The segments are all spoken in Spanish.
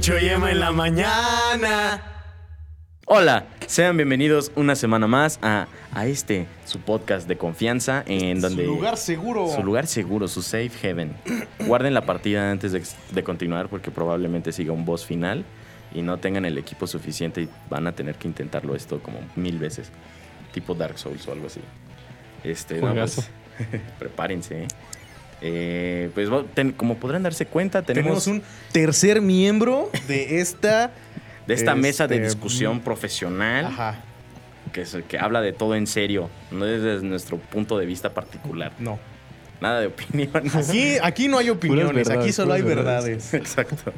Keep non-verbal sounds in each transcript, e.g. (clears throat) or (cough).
Chucho y Emma en la mañana. Hola, sean bienvenidos una semana más a, a este, su podcast de confianza, en donde... Su lugar seguro. Su lugar seguro, su safe heaven. Guarden la partida antes de, de continuar porque probablemente siga un boss final y no tengan el equipo suficiente y van a tener que intentarlo esto como mil veces. Tipo Dark Souls o algo así. Este, no, pues, (laughs) prepárense. ¿eh? Eh, pues ten- como podrán darse cuenta, tenemos, Tenemos un tercer miembro de esta. (laughs) de esta mesa de este, discusión profesional Ajá. que, es- que habla de todo en serio, no desde nuestro punto de vista particular. No. Nada de opinión. (laughs) Aquí, aquí no hay opiniones, verdades, aquí solo hay verdades. (laughs) Exacto.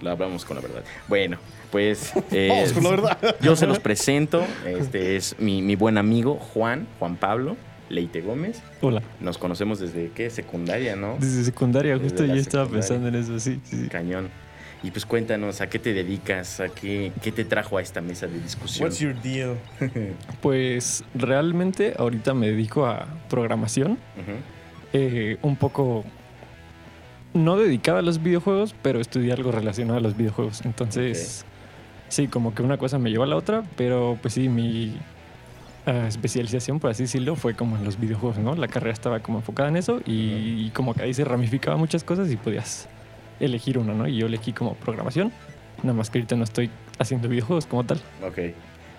Lo hablamos con la verdad. Bueno, pues eh, Vamos con la verdad. yo se los presento. Este es mi, mi buen amigo Juan, Juan Pablo Leite Gómez. Hola. Nos conocemos desde qué? Secundaria, ¿no? Desde secundaria, Desde justo yo estaba pensando en eso, sí. Cañón. Y pues cuéntanos, ¿a qué te dedicas? ¿A qué, qué te trajo a esta mesa de discusión? What's your deal? (laughs) Pues realmente ahorita me dedico a programación, eh, un poco no dedicada a los videojuegos, pero estudié algo relacionado a los videojuegos. Entonces, sí, como que una cosa me llevó a la otra, pero pues sí, mi ah, especialización, por así decirlo, fue como en los videojuegos, ¿no? La carrera estaba como enfocada en eso y, y como que ahí se ramificaba muchas cosas y podías elegir una, ¿no? Y yo elegí como programación, nada más que ahorita no estoy haciendo videojuegos como tal. Ok,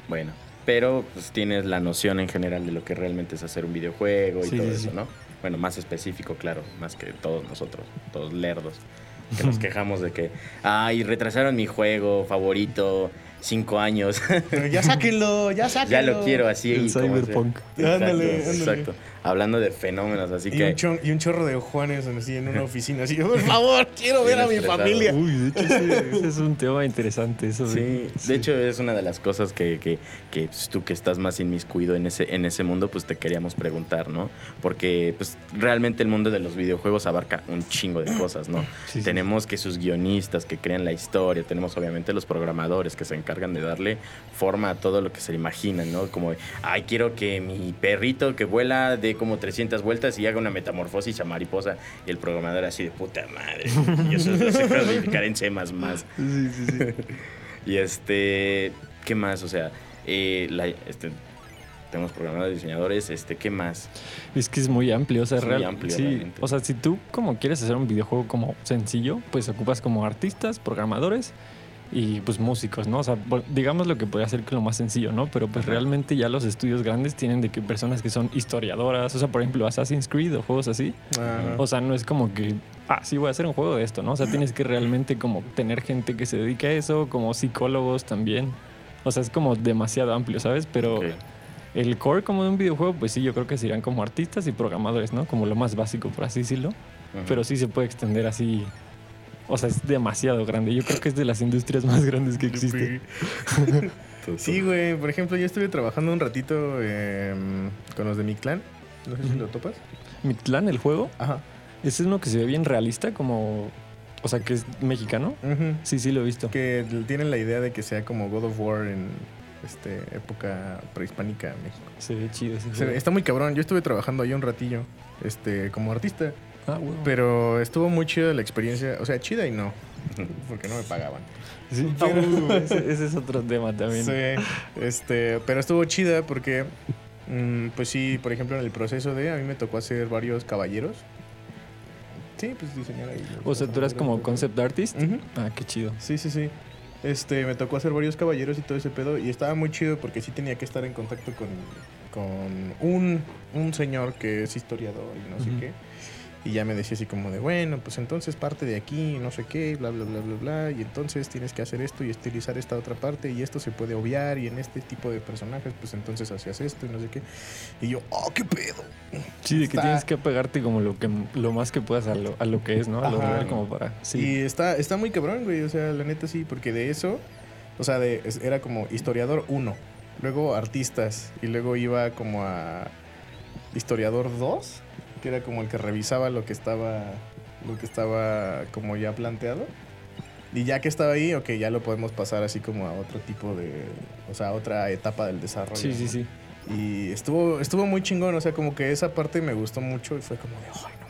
bueno. Pero pues tienes la noción en general de lo que realmente es hacer un videojuego y Sí, todo sí, eso, sí. ¿no? Bueno, más específico, claro, más que todos nosotros, todos lerdos, que nos (laughs) quejamos de que, ay, retrasaron mi juego favorito cinco años, ya sáquenlo, ya sáquenlo. ya lo quiero así. El y como se- cyberpunk. Ándale, ándale. exacto. Hablando de fenómenos, así Y que... un, chon- y un chorro de Juanes así en una (laughs) oficina, así, por favor, quiero ver a mi estresado. familia. Uy, de hecho, ese, ese es un tema interesante. Eso de- Sí, de hecho es una de las cosas que, que, que, pues, tú que estás más inmiscuido en ese, en ese mundo, pues te queríamos preguntar, ¿no? Porque pues realmente el mundo de los videojuegos abarca un chingo de cosas, ¿no? Sí, sí. tenemos que sus guionistas que crean la historia, tenemos obviamente los programadores que se encargan de darle forma a todo lo que se imaginan, ¿no? Como, ay, quiero que mi perrito que vuela dé como 300 vueltas y haga una metamorfosis a mariposa y el programador así de puta madre, y eso lo sé codificar en C++. Sí, sí, sí. (laughs) Y este, ¿qué más? O sea, eh, la- este, tenemos programadores, diseñadores, este, ¿qué más? Es que es muy amplio, o sea, Es muy real- amplio, sí, realmente. o sea, si tú como quieres hacer un videojuego como sencillo, pues ocupas como artistas, programadores y pues músicos, ¿no? O sea, digamos lo que podría ser que lo más sencillo, ¿no? Pero pues realmente ya los estudios grandes tienen de que personas que son historiadoras, o sea, por ejemplo, Assassin's Creed o juegos así. O sea, no es como que, ah, sí voy a hacer un juego de esto, ¿no? O sea, tienes que realmente como tener gente que se dedique a eso, como psicólogos también. O sea, es como demasiado amplio, ¿sabes? Pero el core como de un videojuego, pues sí, yo creo que serían como artistas y programadores, ¿no? Como lo más básico, por así decirlo. Pero sí se puede extender así. O sea, es demasiado grande. Yo creo que es de las industrias más grandes que existen. (laughs) Sí, güey. Por ejemplo, yo estuve trabajando un ratito eh, con los de mi clan. No sé si lo topas. Mi clan, el juego, Ajá. ese es uno que se ve bien realista, como. O sea, que es mexicano. Sí, sí, lo he visto. Que tienen la idea de que sea como God of War en este, época prehispánica en México. Se ve chido ese Se ve- está muy cabrón. Yo estuve trabajando ahí un ratillo este, como artista. Ah, huevo. Pero estuvo muy chida la experiencia. O sea, chida y no. (laughs) Porque no me pagaban. Sí, pero- uh, (laughs) ese, ese es otro tema también. Sí, este, pero estuvo chida porque, mm, pues sí, por ejemplo, en el proceso de, a mí me tocó hacer varios caballeros. Sí, pues diseñar ahí. O sea, tú eras como concept artist. Ah, qué chido. Sí, sí, sí. Este, me tocó hacer varios caballeros y todo ese pedo. Y estaba muy chido porque sí tenía que estar en contacto con, con un, un señor que es historiador y no sé qué. Y ya me decía así como de, bueno, pues entonces parte de aquí, no sé qué, bla, bla, bla, bla, bla. Y entonces tienes que hacer esto y estilizar esta otra parte. Y esto se puede obviar. Y en este tipo de personajes, pues entonces hacías esto y no sé qué. Y yo, oh, qué pedo. Sí, de que tienes que apegarte como lo que lo más que puedas a lo, a lo que es, ¿no? A lo real como para. Sí. Y está, está muy cabrón, güey. O sea, la neta sí, porque de eso, o sea, de, era como historiador 1, luego artistas, y luego iba como a historiador 2, que era como el que revisaba lo que estaba, lo que estaba como ya planteado. Y ya que estaba ahí, ok, ya lo podemos pasar así como a otro tipo de, o sea, a otra etapa del desarrollo. Sí, sí, sí. Y estuvo, estuvo muy chingón, o sea, como que esa parte me gustó mucho y fue como de, ay.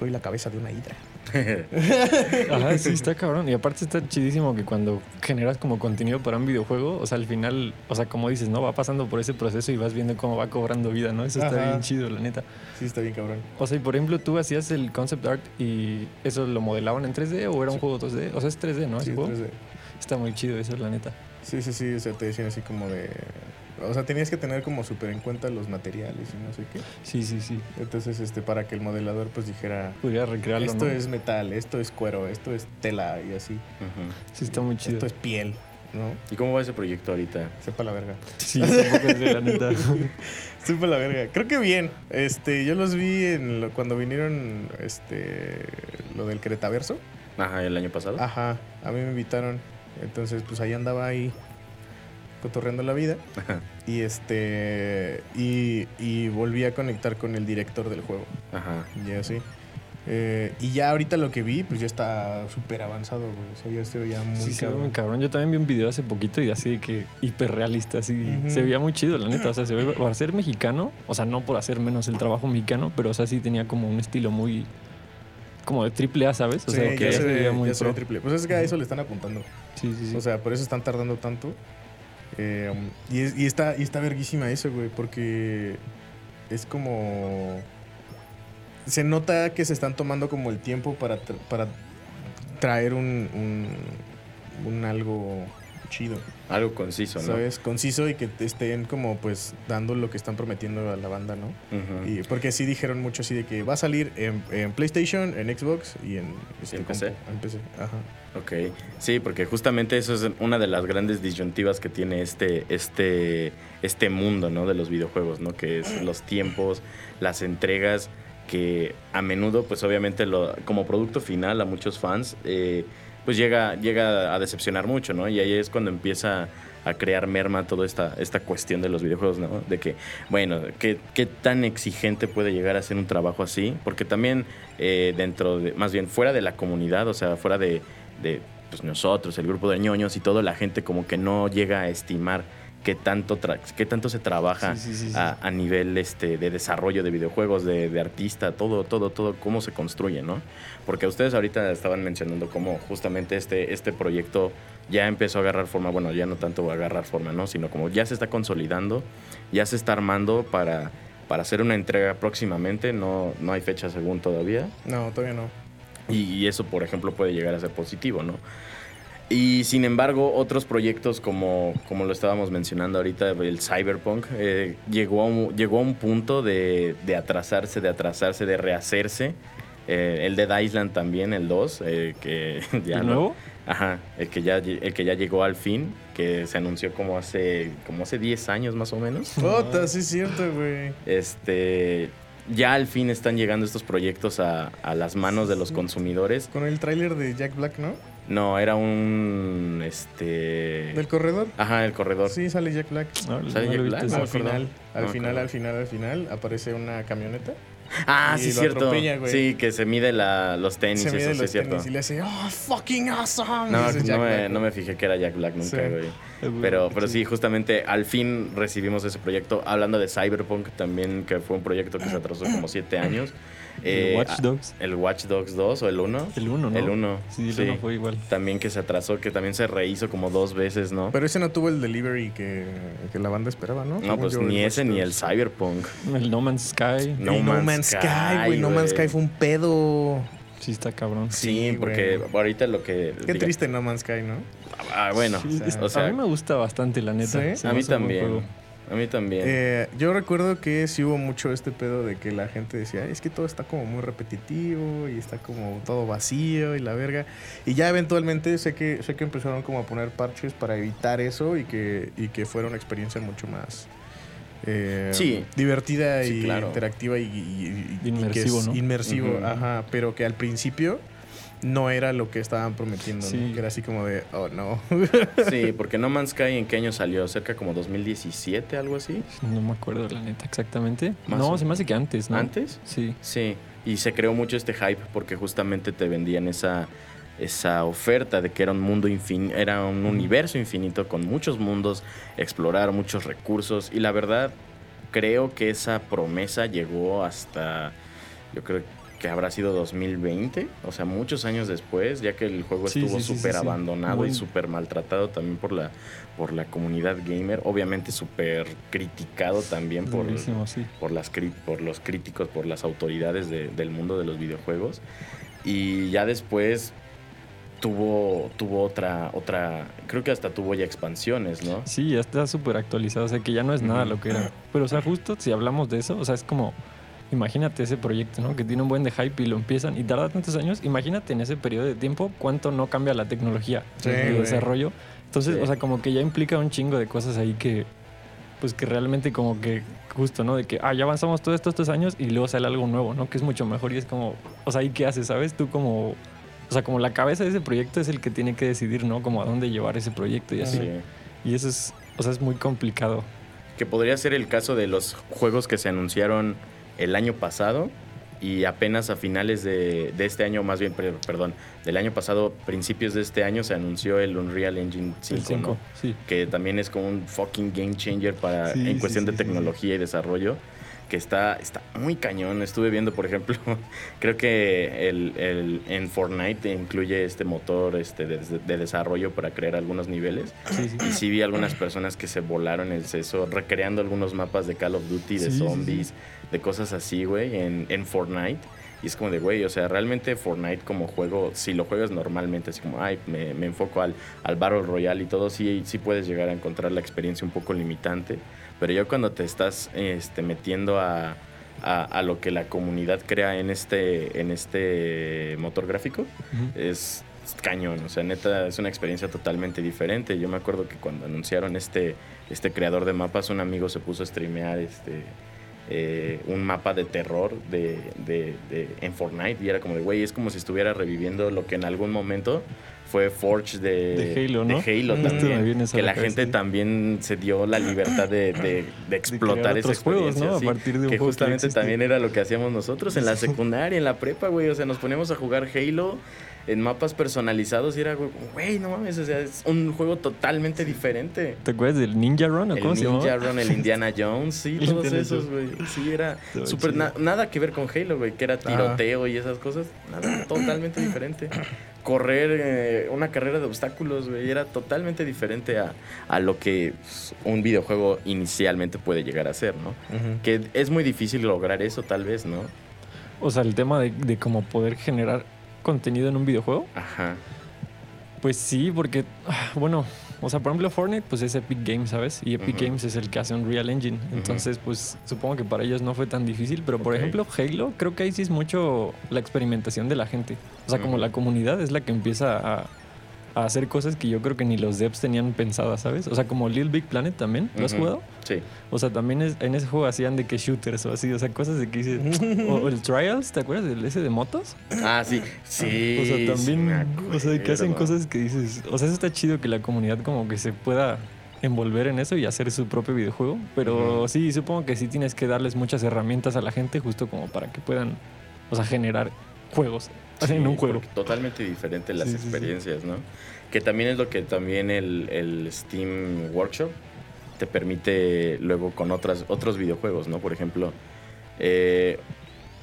Soy la cabeza de una hidra. (laughs) Ajá, sí, está (laughs) cabrón. Y aparte está chidísimo que cuando generas como contenido para un videojuego, o sea, al final, o sea, como dices, ¿no? Va pasando por ese proceso y vas viendo cómo va cobrando vida, ¿no? Eso está Ajá. bien chido, la neta. Sí, está bien cabrón. O sea, y por ejemplo, tú hacías el concept art y eso lo modelaban en 3D o era un Sí. juego 2D? O sea, es 3D, ¿no? Sí, juego. 3D. Está muy chido eso, la neta. sí, sí, sí, o sea, te decían así como de... O sea, tenías que tener como súper en cuenta los materiales y no sé qué. Sí, sí, sí. Entonces, este, para que el modelador pues dijera, Podría recrearlo, esto ¿no? es metal, esto es cuero, esto es tela y así. Ujú. Sí, está muy chido. Esto es piel, ¿no? ¿Y cómo va ese proyecto ahorita? Sepa la verga. Sí, tampoco es de la neta. (laughs) Sepa la verga. Creo que bien. Este, yo los vi en lo- cuando vinieron, este, lo del Cretaverso. Ajá, el año pasado. Ajá, a mí me invitaron. Entonces, pues ahí andaba ahí cotorreando la vida. Ajá. Y este, y, y volví a conectar con el director del juego. Ajá. Y así. Eh, y ya ahorita lo que vi, pues ya está súper avanzado, güey. O sea, ya se veía muy Sí, cabrón. muy cabrón. Yo también vi un video hace poquito y así de que hiperrealista, así. Ujú. Se veía muy chido, la neta. O sea, se ve para ser mexicano, o sea, no por hacer menos el trabajo mexicano, pero o sea, sí tenía como un estilo muy. como de triple A, ¿sabes? O Sí, sea, que ya ya se se ve, veía muy ya se ve pro. triple. Pues es que a eso le están apuntando. Sí, sí, sí. O sea, por eso están tardando tanto. Eh, y, es- y está, y está verguísima eso, güey, porque es como... Se nota que se están tomando como el tiempo para, para traer un, un algo chido, Algo conciso, ¿no? ¿sabes? Conciso y que te estén como pues dando lo que están prometiendo a la banda, ¿no? Y porque sí dijeron mucho así de que va a salir en, en PlayStation, en Xbox y en, este, en PC? en PC. Ajá. Ok, sí, porque justamente eso es una de las grandes disyuntivas que tiene este, este, este mundo ¿no? de los videojuegos, ¿no? que es los tiempos, las entregas, que a menudo, pues obviamente lo, como producto final a muchos fans, eh, pues llega, llega a decepcionar mucho, ¿no? Y ahí es cuando empieza a crear merma toda esta, esta cuestión de los videojuegos, ¿no? De que, bueno, ¿qué, qué tan exigente puede llegar a ser un trabajo así? Porque también eh, dentro de, más bien fuera de la comunidad, o sea, fuera de, de pues, nosotros, el grupo de ñoños y todo, la gente como que no llega a estimar qué tanto, qué tanto se trabaja Sí, sí, sí, sí. A, a nivel este, de desarrollo de videojuegos, de, de artista, todo, todo, todo, cómo se construye, ¿no? Porque ustedes ahorita estaban mencionando cómo justamente este, este proyecto ya empezó a agarrar forma, bueno, ya no tanto a agarrar forma, ¿no? Sino como ya se está consolidando, ya se está armando para, para hacer una entrega próximamente, no, no hay fecha según todavía. No, todavía no. Y, y eso, por ejemplo, puede llegar a ser positivo, ¿no? Y sin embargo, otros proyectos como, como lo estábamos mencionando ahorita, el Cyberpunk, eh, llegó, a un, llegó a un punto de, de atrasarse, de atrasarse, de rehacerse. Eh, el Dead Island también, el 2, eh, que (laughs) ya ¿El no- nuevo? Ajá, el que, ya, el que ya llegó al fin, que se anunció como hace, como hace 10 años más o menos. (laughs) Puta, sí es cierto, güey. Este, ya al fin están llegando estos proyectos a, a las manos de los consumidores. Con el tráiler de Jack Black, ¿no? No, era un. Este. Del corredor. Ajá, el corredor. Sí, sale Jack Black. No, ¿Sale no Jack Black? No al final, al final, al final, al final aparece una camioneta. Ah, Y sí, lo cierto. Sí, que se mide la, los tenis, se mide eso sí los es cierto. tenis y le hace, oh, fucking awesome. No, me fijé que era Jack Black nunca, Sí. güey. Pero, pero sí, justamente al fin recibimos ese proyecto. Hablando de Cyberpunk también, que fue un proyecto que se atrasó como siete años. El Eh, Watch Dogs. El Watch Dogs 2 o el 1. El 1, ¿no? El 1. Sí, el 1 fue igual. También que se atrasó, que también se rehizo como dos veces, ¿no? Pero ese no tuvo el delivery que, que la banda esperaba, ¿no? no, pues yo, ni ese ni el. Cyberpunk. El No Man's Sky. No El No Man's Man's Sky, güey. No Man's. Sky fue un pedo. Sí, está cabrón. Sí, Sí, porque ahorita lo que... Qué diga- triste No Man's Sky, ¿no? Ah, bueno, Sí, o sea, es- o sea, a mí me gusta bastante, la neta. ¿Sí? A me mí también. A mí también. Eh, yo recuerdo que sí hubo mucho este pedo de que la gente decía, es que todo está como muy repetitivo y está como todo vacío y la verga. Y ya eventualmente sé que, sé que empezaron como a poner parches para evitar eso y que, y que fuera una experiencia mucho más eh, Sí. divertida Sí, y claro. interactiva y, y- y- y Inmersivo, que es ¿no? inmersivo, Ujú. ajá, pero que al principio no era lo que estaban prometiendo, ¿no? Sí. que era así como de, oh no. (laughs) Sí, (laughs) porque No Man's Sky en qué año salió? Cerca como 2017, algo así. No me acuerdo, la neta, exactamente. Más no, o se me hace que antes, ¿no? ¿Antes? Sí. Sí, y se creó mucho este hype porque justamente te vendían esa, esa oferta de que era un mundo infinito, era un universo infinito con muchos mundos, explorar muchos recursos y la verdad creo que esa promesa llegó hasta, yo creo, que habrá sido 2020, o sea, muchos años después, ya que el juego Sí, estuvo súper sí, sí. abandonado y súper maltratado también por la, por la comunidad gamer, obviamente súper criticado también por, por, las, por los críticos, por las autoridades de- del mundo de los videojuegos. Y ya después tuvo, tuvo otra, otra, creo que hasta tuvo ya expansiones, ¿no? Sí, ya está súper actualizado, o sea que ya no es nada lo que era. Pero, o sea, justo si hablamos de eso, o sea, es como, imagínate ese proyecto, ¿no? Que tiene un buen de hype y lo empiezan y tarda tantos años, imagínate en ese periodo de tiempo cuánto no cambia la tecnología Sí, de güey. desarrollo. Entonces, Sí. o sea, como que ya implica un chingo de cosas ahí que, pues que realmente como que, justo, ¿no? De que, ah, ya avanzamos todos estos, estos años y luego sale algo nuevo, ¿no? Que es mucho mejor y es como, o sea, ¿y qué haces, sabes? Tú como... O sea, como la cabeza de ese proyecto es el que tiene que decidir, ¿no? Como a dónde llevar ese proyecto y así. Sí. Y eso es, o sea, es muy complicado. Que podría ser el caso de los juegos que se anunciaron el año pasado y apenas a finales de, de este año, más bien, per- perdón, del año pasado, principios de este año, se anunció el Unreal Engine 5, el 5, ¿no? sí. que también es como un fucking game changer para, Sí, en cuestión sí, de tecnología y desarrollo, que está, está muy cañón. Estuve viendo, por ejemplo, (laughs) creo que el, el- en Fortnite incluye este motor este, de, de desarrollo para crear algunos niveles. Sí, sí. Y sí vi algunas personas que se volaron el seso recreando algunos mapas de Call of Duty, de Sí, zombies, de cosas así, güey, en, en Fortnite. Y es como de, güey, o sea, realmente Fortnite como juego, si lo juegas normalmente, así como, ay, me, me enfoco al, al Battle Royale y todo, sí, sí puedes llegar a encontrar la experiencia un poco limitante. Pero ya cuando te estás este, metiendo a, a, a lo que la comunidad crea en este, en este motor gráfico, Ujú. es cañón, o sea, neta es una experiencia totalmente diferente. Yo me acuerdo que cuando anunciaron este, este creador de mapas, un amigo se puso a streamear este, eh, un mapa de terror de, de- de- en Fortnite y era como de, güey, es como si estuviera reviviendo lo que en algún momento fue Forge de, De Halo, ¿no? de Halo Mm. También. Que la la gente también se dio la libertad de, de- de explotar esa otros juegos, experiencia. ¿no? A partir de un que justamente también era lo que hacíamos nosotros en la secundaria, en la prepa, güey. O sea, nos poníamos a jugar Halo en mapas personalizados y era, güey, güey, no mames, o sea, es un juego totalmente diferente. ¿Te acuerdas del Ninja Run o El cómo se Ninja? Run, el (laughs) Indiana Jones, sí, todos esos, güey. Sí, era súper na- nada que ver con Halo, güey, que era tiroteo y esas cosas. Nada, (clears throat) totalmente diferente. Correr eh, una carrera de obstáculos, güey, era totalmente diferente a, a lo que pues, un videojuego inicialmente puede llegar a ser, ¿no? Que es muy difícil lograr eso, tal vez, ¿no? O sea, el tema de, de cómo poder generar contenido en un videojuego. Ajá. Pues sí, porque, ah, bueno, o sea, por ejemplo, Fortnite, pues es Epic Games, ¿sabes? Y Epic. Games es el que hace Unreal Engine. Entonces, pues supongo que para ellos no fue tan difícil. Pero, por ejemplo, Halo, creo que ahí sí es mucho la experimentación de la gente. O sea, como la comunidad es la que empieza a, a hacer cosas que yo creo que ni los devs tenían pensadas, ¿sabes? O sea, como Little Big Planet también. ¿Lo has jugado? Sí. O sea, también es- en ese juego hacían de que shooters o así, o sea, cosas de que dices. o el Trials, ¿te acuerdas del ese de motos? Ah, sí. Sí. o sea, también, o sea, que hacen cosas que dices. O sea, eso está chido que la comunidad como que se pueda envolver en eso y hacer su propio videojuego. Pero sí, supongo que sí tienes que darles muchas herramientas a la gente justo como para que puedan, o sea, generar juegos en un juego. Totalmente diferente las Sí, sí, sí. experiencias, ¿no? Que también es lo que también el, el Steam Workshop te permite luego con otras, otros videojuegos, ¿no? Por ejemplo, eh,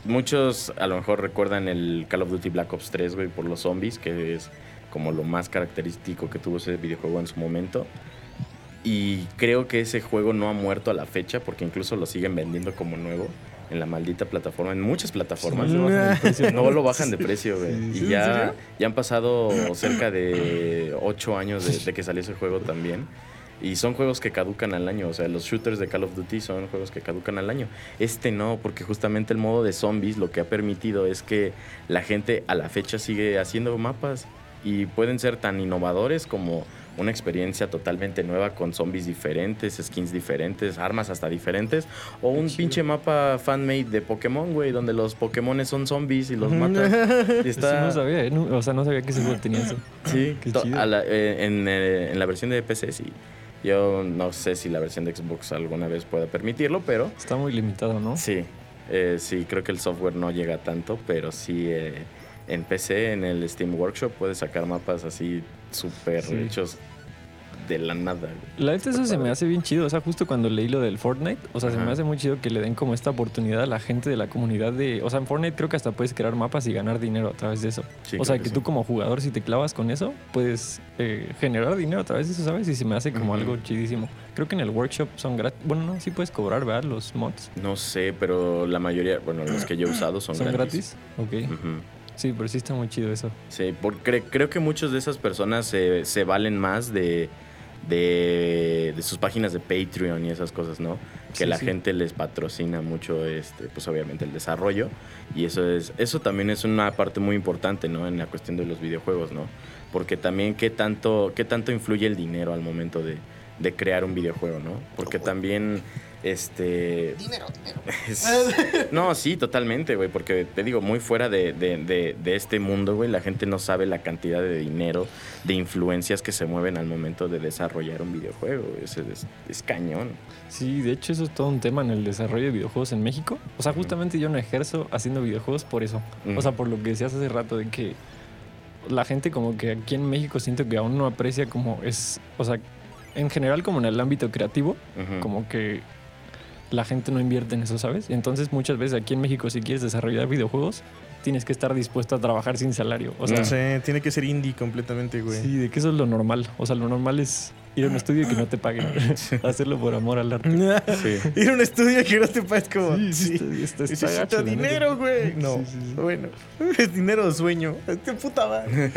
muchos a lo mejor recuerdan el Call of Duty Black Ops 3, güey, por los zombies, que es como lo más característico que tuvo ese videojuego en su momento. Y creo que ese juego no ha muerto a la fecha porque incluso lo siguen vendiendo como nuevo en la maldita plataforma, en muchas plataformas. Bajan precio, No (laughs) lo bajan de precio, güey. Sí, y sí, ¿en ya, ya han pasado cerca de ocho años de, de que salió ese juego también. Y son juegos que caducan al año. O sea, los shooters de Call of Duty son juegos que caducan al año. Este no, porque justamente el modo de zombies lo que ha permitido es que la gente a la fecha sigue haciendo mapas. Y pueden ser tan innovadores como una experiencia totalmente nueva con zombies diferentes, skins diferentes, armas hasta diferentes. O un pinche mapa fan-made de Pokémon, güey, donde los Pokémon son zombies y los matas. Y Eso está, no sabía, ¿eh? No- o sea, no sabía que juego tenía eso. Sí, (laughs) Qué chido. a la- eh, en, eh, en la versión de PC sí. Yo no sé si la versión de Xbox alguna vez pueda permitirlo, pero Está muy limitado, ¿no? sí. Eh, sí, creo que el software no llega tanto, pero sí eh, en PC, en el Steam Workshop, puedes sacar mapas así súper Sí. hechos de la nada. La neta eso se me hace bien chido, o sea, justo cuando leí lo del Fortnite, o sea, se Ajá. me hace muy chido que le den como esta oportunidad a la gente de la comunidad de, o sea, en Fortnite creo que hasta puedes crear mapas y ganar dinero a través de eso. Sí, o sea, que, sí. tú como jugador si te clavas con eso, puedes eh, generar dinero a través de eso, ¿sabes? Y se me hace como algo chidísimo. Creo que en el workshop son gratis, bueno, no, sí puedes cobrar, ¿verdad? Los mods. No sé, pero la mayoría, bueno, los que yo he usado son, ¿Son gratis. gratis? Ok. Ujú. Sí, pero sí está muy chido eso. Sí, porque creo que muchas de esas personas se, se valen más de, de, de sus páginas de Patreon y esas cosas, ¿no? Que Sí, la sí. gente les patrocina mucho, este, pues obviamente el desarrollo. Y eso es, eso también es una parte muy importante, ¿no? En la cuestión de los videojuegos, ¿no? Porque también qué tanto, qué tanto influye el dinero al momento de, de crear un videojuego, ¿no? Porque también, este... Dinero, dinero. (laughs) Es- no, sí, totalmente, güey, porque te digo, muy fuera de, de- de- de este mundo, güey, la gente no sabe la cantidad de dinero, de influencias que se mueven al momento de desarrollar un videojuego. Es, es, es cañón. Sí, de hecho eso es todo un tema en el desarrollo de videojuegos en México. O sea, justamente yo no ejerzo haciendo videojuegos por eso. O sea, por lo que decías hace rato de que la gente como que aquí en México siento que aún no aprecia como es, o sea, en general como en el ámbito creativo, como que la gente no invierte en eso, ¿sabes? Entonces muchas veces aquí en México si quieres desarrollar videojuegos, tienes que estar dispuesto a trabajar sin salario. O sea, No sé, tiene que ser indie completamente, güey. sí, de que eso es lo normal. O sea, lo normal es ir a un estudio y que no te paguen. (laughs) (laughs) Hacerlo por amor al arte. Sí. Ir a un estudio que no te pagues como. Sí, Sí, sí, está- está- está Necesito gacho, dinero, güey. No. Sí, sí, sí. Bueno, (laughs) es dinero o sueño. Qué puta madre.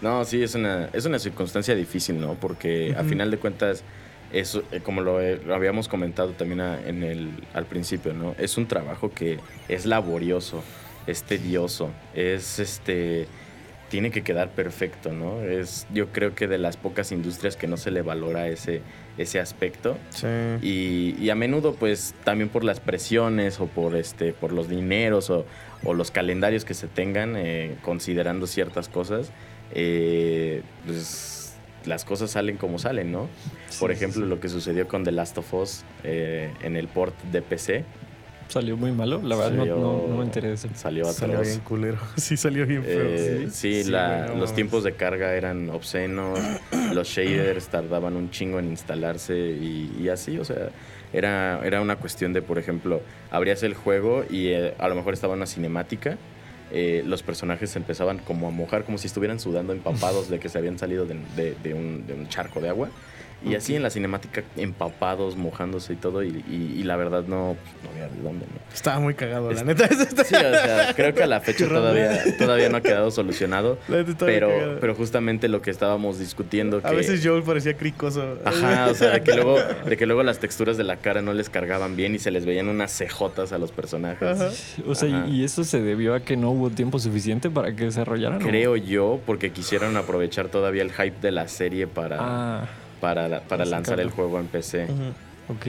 No, sí, es una, es una circunstancia difícil, ¿no? Porque a final de cuentas, es, eh, como lo, eh, lo habíamos comentado también a- en el, al principio, ¿no? Es un trabajo que es laborioso, es tedioso, es este. Tiene que quedar perfecto, ¿no? Es, yo creo que de las pocas industrias que no se le valora ese, ese aspecto. Sí. Y, y a menudo, pues, también por las presiones o por este, por los dineros o, o los calendarios que se tengan, eh, considerando ciertas cosas, eh, pues las cosas salen como salen, ¿no? Por Sí, sí, ejemplo, sí. lo que sucedió con The Last of Us eh, en el port de PC. Salió muy malo, la verdad no, Salió- no, no me enteré de eso. Salió Salió bien culero. (laughs) Sí, salió bien feo. Eh, sí, Sí, la- güey, no los tiempos de carga eran obscenos, (clears throat) los shaders tardaban un chingo en instalarse y, y así, o sea, era, era una cuestión de, por ejemplo, abrías el juego y eh, a lo mejor estaba una cinemática, eh, los personajes se empezaban como a mojar, como si estuvieran sudando empapados de que se habían salido de, un, de un charco de agua. Y así en la cinemática empapados, mojándose y todo, y, y- y la verdad no, pues, no había de dónde, ¿no? Estaba muy cagado, la Es- neta. Eso (laughs) está- Sí, o sea, creo que a la fecha todavía, todavía no ha quedado solucionado. la neta Pero, cagado. pero justamente lo que estábamos discutiendo que... A veces Joel parecía cricoso. Ajá, o sea, de que, luego, de que luego las texturas de la cara no les cargaban bien y se les veían unas cejotas a los personajes. Ajá. O sea, Ajá. y eso se debió a que no hubo tiempo suficiente para que desarrollaran. Creo yo, porque quisieron aprovechar todavía el hype de la serie para, Ah, para, para para lanzar el juego en PC. Ujú. ok.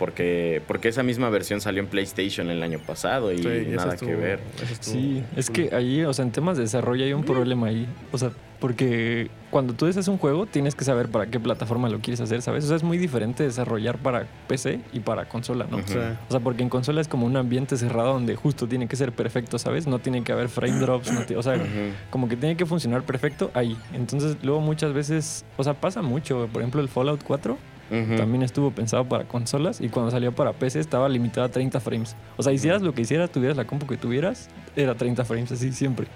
Porque, porque esa misma versión salió en PlayStation el año pasado y Sí, nada estuvo- que ver. Sí, es que ahí, o sea, en temas de desarrollo hay un problema ahí. O sea, porque cuando tú haces un juego tienes que saber para qué plataforma lo quieres hacer, ¿sabes? O sea, es muy diferente desarrollar para PC y para consola, ¿no? O sea, porque en consola es como un ambiente cerrado donde justo tiene que ser perfecto, ¿sabes? No tiene que haber frame (clears throat) drops, no o sea, como que tiene que funcionar perfecto ahí. Entonces, luego muchas veces, o sea, pasa mucho. Por ejemplo, el Fallout 4 También estuvo pensado para consolas y cuando salió para PC estaba limitado a 30 frames. O sea, hicieras lo que hicieras, tuvieras la compu que tuvieras, era 30 frames así siempre.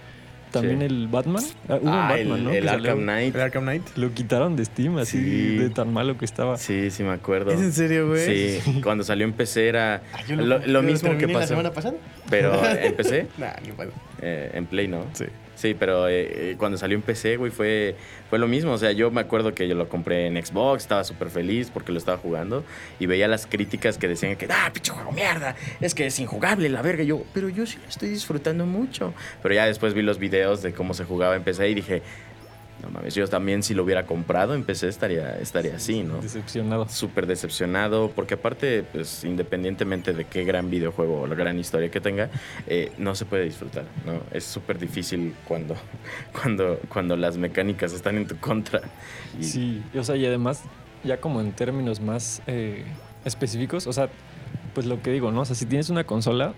También Sí. el Batman, ah, hubo un Ah, Batman, el, ¿no? el Arkham Knight. ¿El Arkham Knight? Lo quitaron de Steam, así Sí. de tan malo que estaba. Sí, sí me acuerdo. ¿Es en serio, güey? Sí, (laughs) cuando salió en PC era Ah, lo, mismo que terminé la pasó. semana pasada? Pero en PC, (laughs) Nah, eh, en Play, ¿no? Sí. Sí, pero eh, eh, cuando salió en PC, güey, fue, fue lo mismo. O sea, yo me acuerdo que yo lo compré en Xbox, estaba súper feliz porque lo estaba jugando y veía las críticas que decían que, ah, pinche juego mierda, es que es injugable la verga. Y yo, pero yo sí lo estoy disfrutando mucho. Pero ya después vi los videos de cómo se jugaba en PC y dije, no mames, yo también si lo hubiera comprado en PC estaría, estaría así, ¿no? Decepcionado. súper decepcionado, porque aparte, pues independientemente de qué gran videojuego o la gran historia que tenga, eh, no se puede disfrutar, ¿no? Es súper difícil cuando, (laughs) cuando, cuando las mecánicas están en tu contra. Y, Sí, o sea, y además, ya como en términos más eh, específicos, o sea, pues lo que digo, ¿no? O sea, si tienes una consola,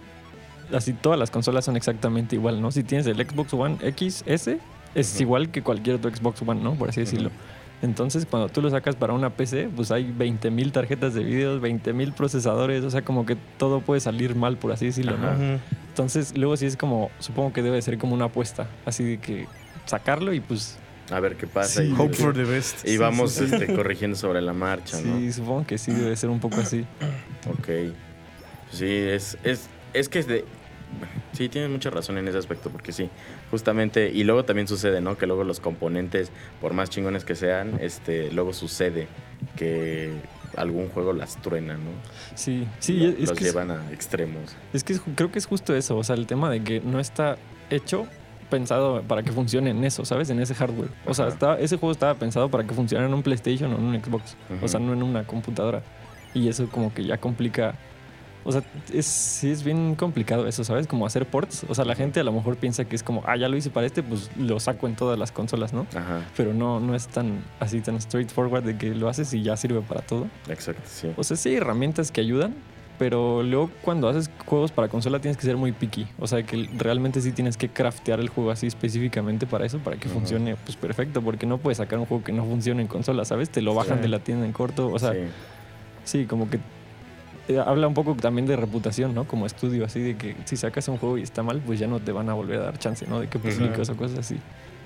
así todas las consolas son exactamente igual, ¿no? Si tienes el Xbox One X, S, es igual que cualquier otro Xbox One, ¿no? Por así decirlo. Entonces, cuando tú lo sacas para una PC, pues hay 20.000 tarjetas de video, 20.000 procesadores, o sea, como que todo puede salir mal, por así decirlo, ¿no? Ajá. Entonces, luego sí es como, supongo que debe ser como una apuesta, así de que sacarlo y pues A ver qué pasa. Sí, y, Hope for the best. y sí, vamos sí. este, corrigiendo sobre la marcha, ¿no? sí, supongo que sí debe ser un poco así. Ok. Sí, es, es, es que es de... Sí, tienes mucha razón en ese aspecto, porque sí, justamente, y luego también sucede, ¿no? Que luego los componentes, por más chingones que sean, este, luego sucede que algún juego las truena, ¿no? Sí, sí, Lo- es, los que es- llevan a extremos. Es que es- creo que es justo eso, o sea, el tema de que no está hecho pensado para que funcione en eso, ¿sabes? En ese hardware. O sea, estaba- ese juego estaba pensado para que funcionara en un PlayStation o en un Xbox, o sea, no en una computadora. Y eso como que ya complica, o sea, es, sí es bien complicado eso, ¿sabes? Como hacer ports, o sea, la gente a lo mejor piensa que es como, ah, ya lo hice para este, pues lo saco en todas las consolas, ¿no? Ajá, Pero no, no es tan así, tan straightforward de que lo haces y ya sirve para todo. exacto, sí. O sea, sí hay herramientas que ayudan, pero luego cuando haces juegos para consola tienes que ser muy picky. O sea, que realmente sí tienes que craftear el juego así específicamente para eso, para que funcione pues perfecto, porque no puedes sacar un juego que no funcione en consola, ¿sabes? Te lo bajan Sí. de la tienda en corto. O sea, sí, sí. como que eh, habla un poco también de reputación, ¿no? Como estudio, así de que si sacas un juego y está mal, pues ya no te van a volver a dar chance, ¿no? De que publiques o cosas así.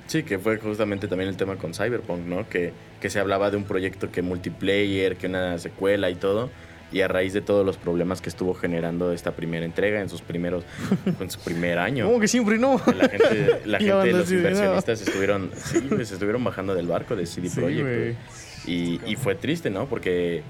Sí, que fue justamente también el tema con Cyberpunk, ¿no? Que, que se hablaba de un proyecto que multiplayer, que una secuela y todo. Y a raíz de todos los problemas que estuvo generando esta primera entrega en sus primeros, (laughs) en su primer año. ¿Cómo que siempre no? La gente, la (laughs) gente los de, no. inversionistas estuvieron, sí, se estuvieron bajando del barco de CD Sí, Projekt. y, y fue triste, ¿no? Porque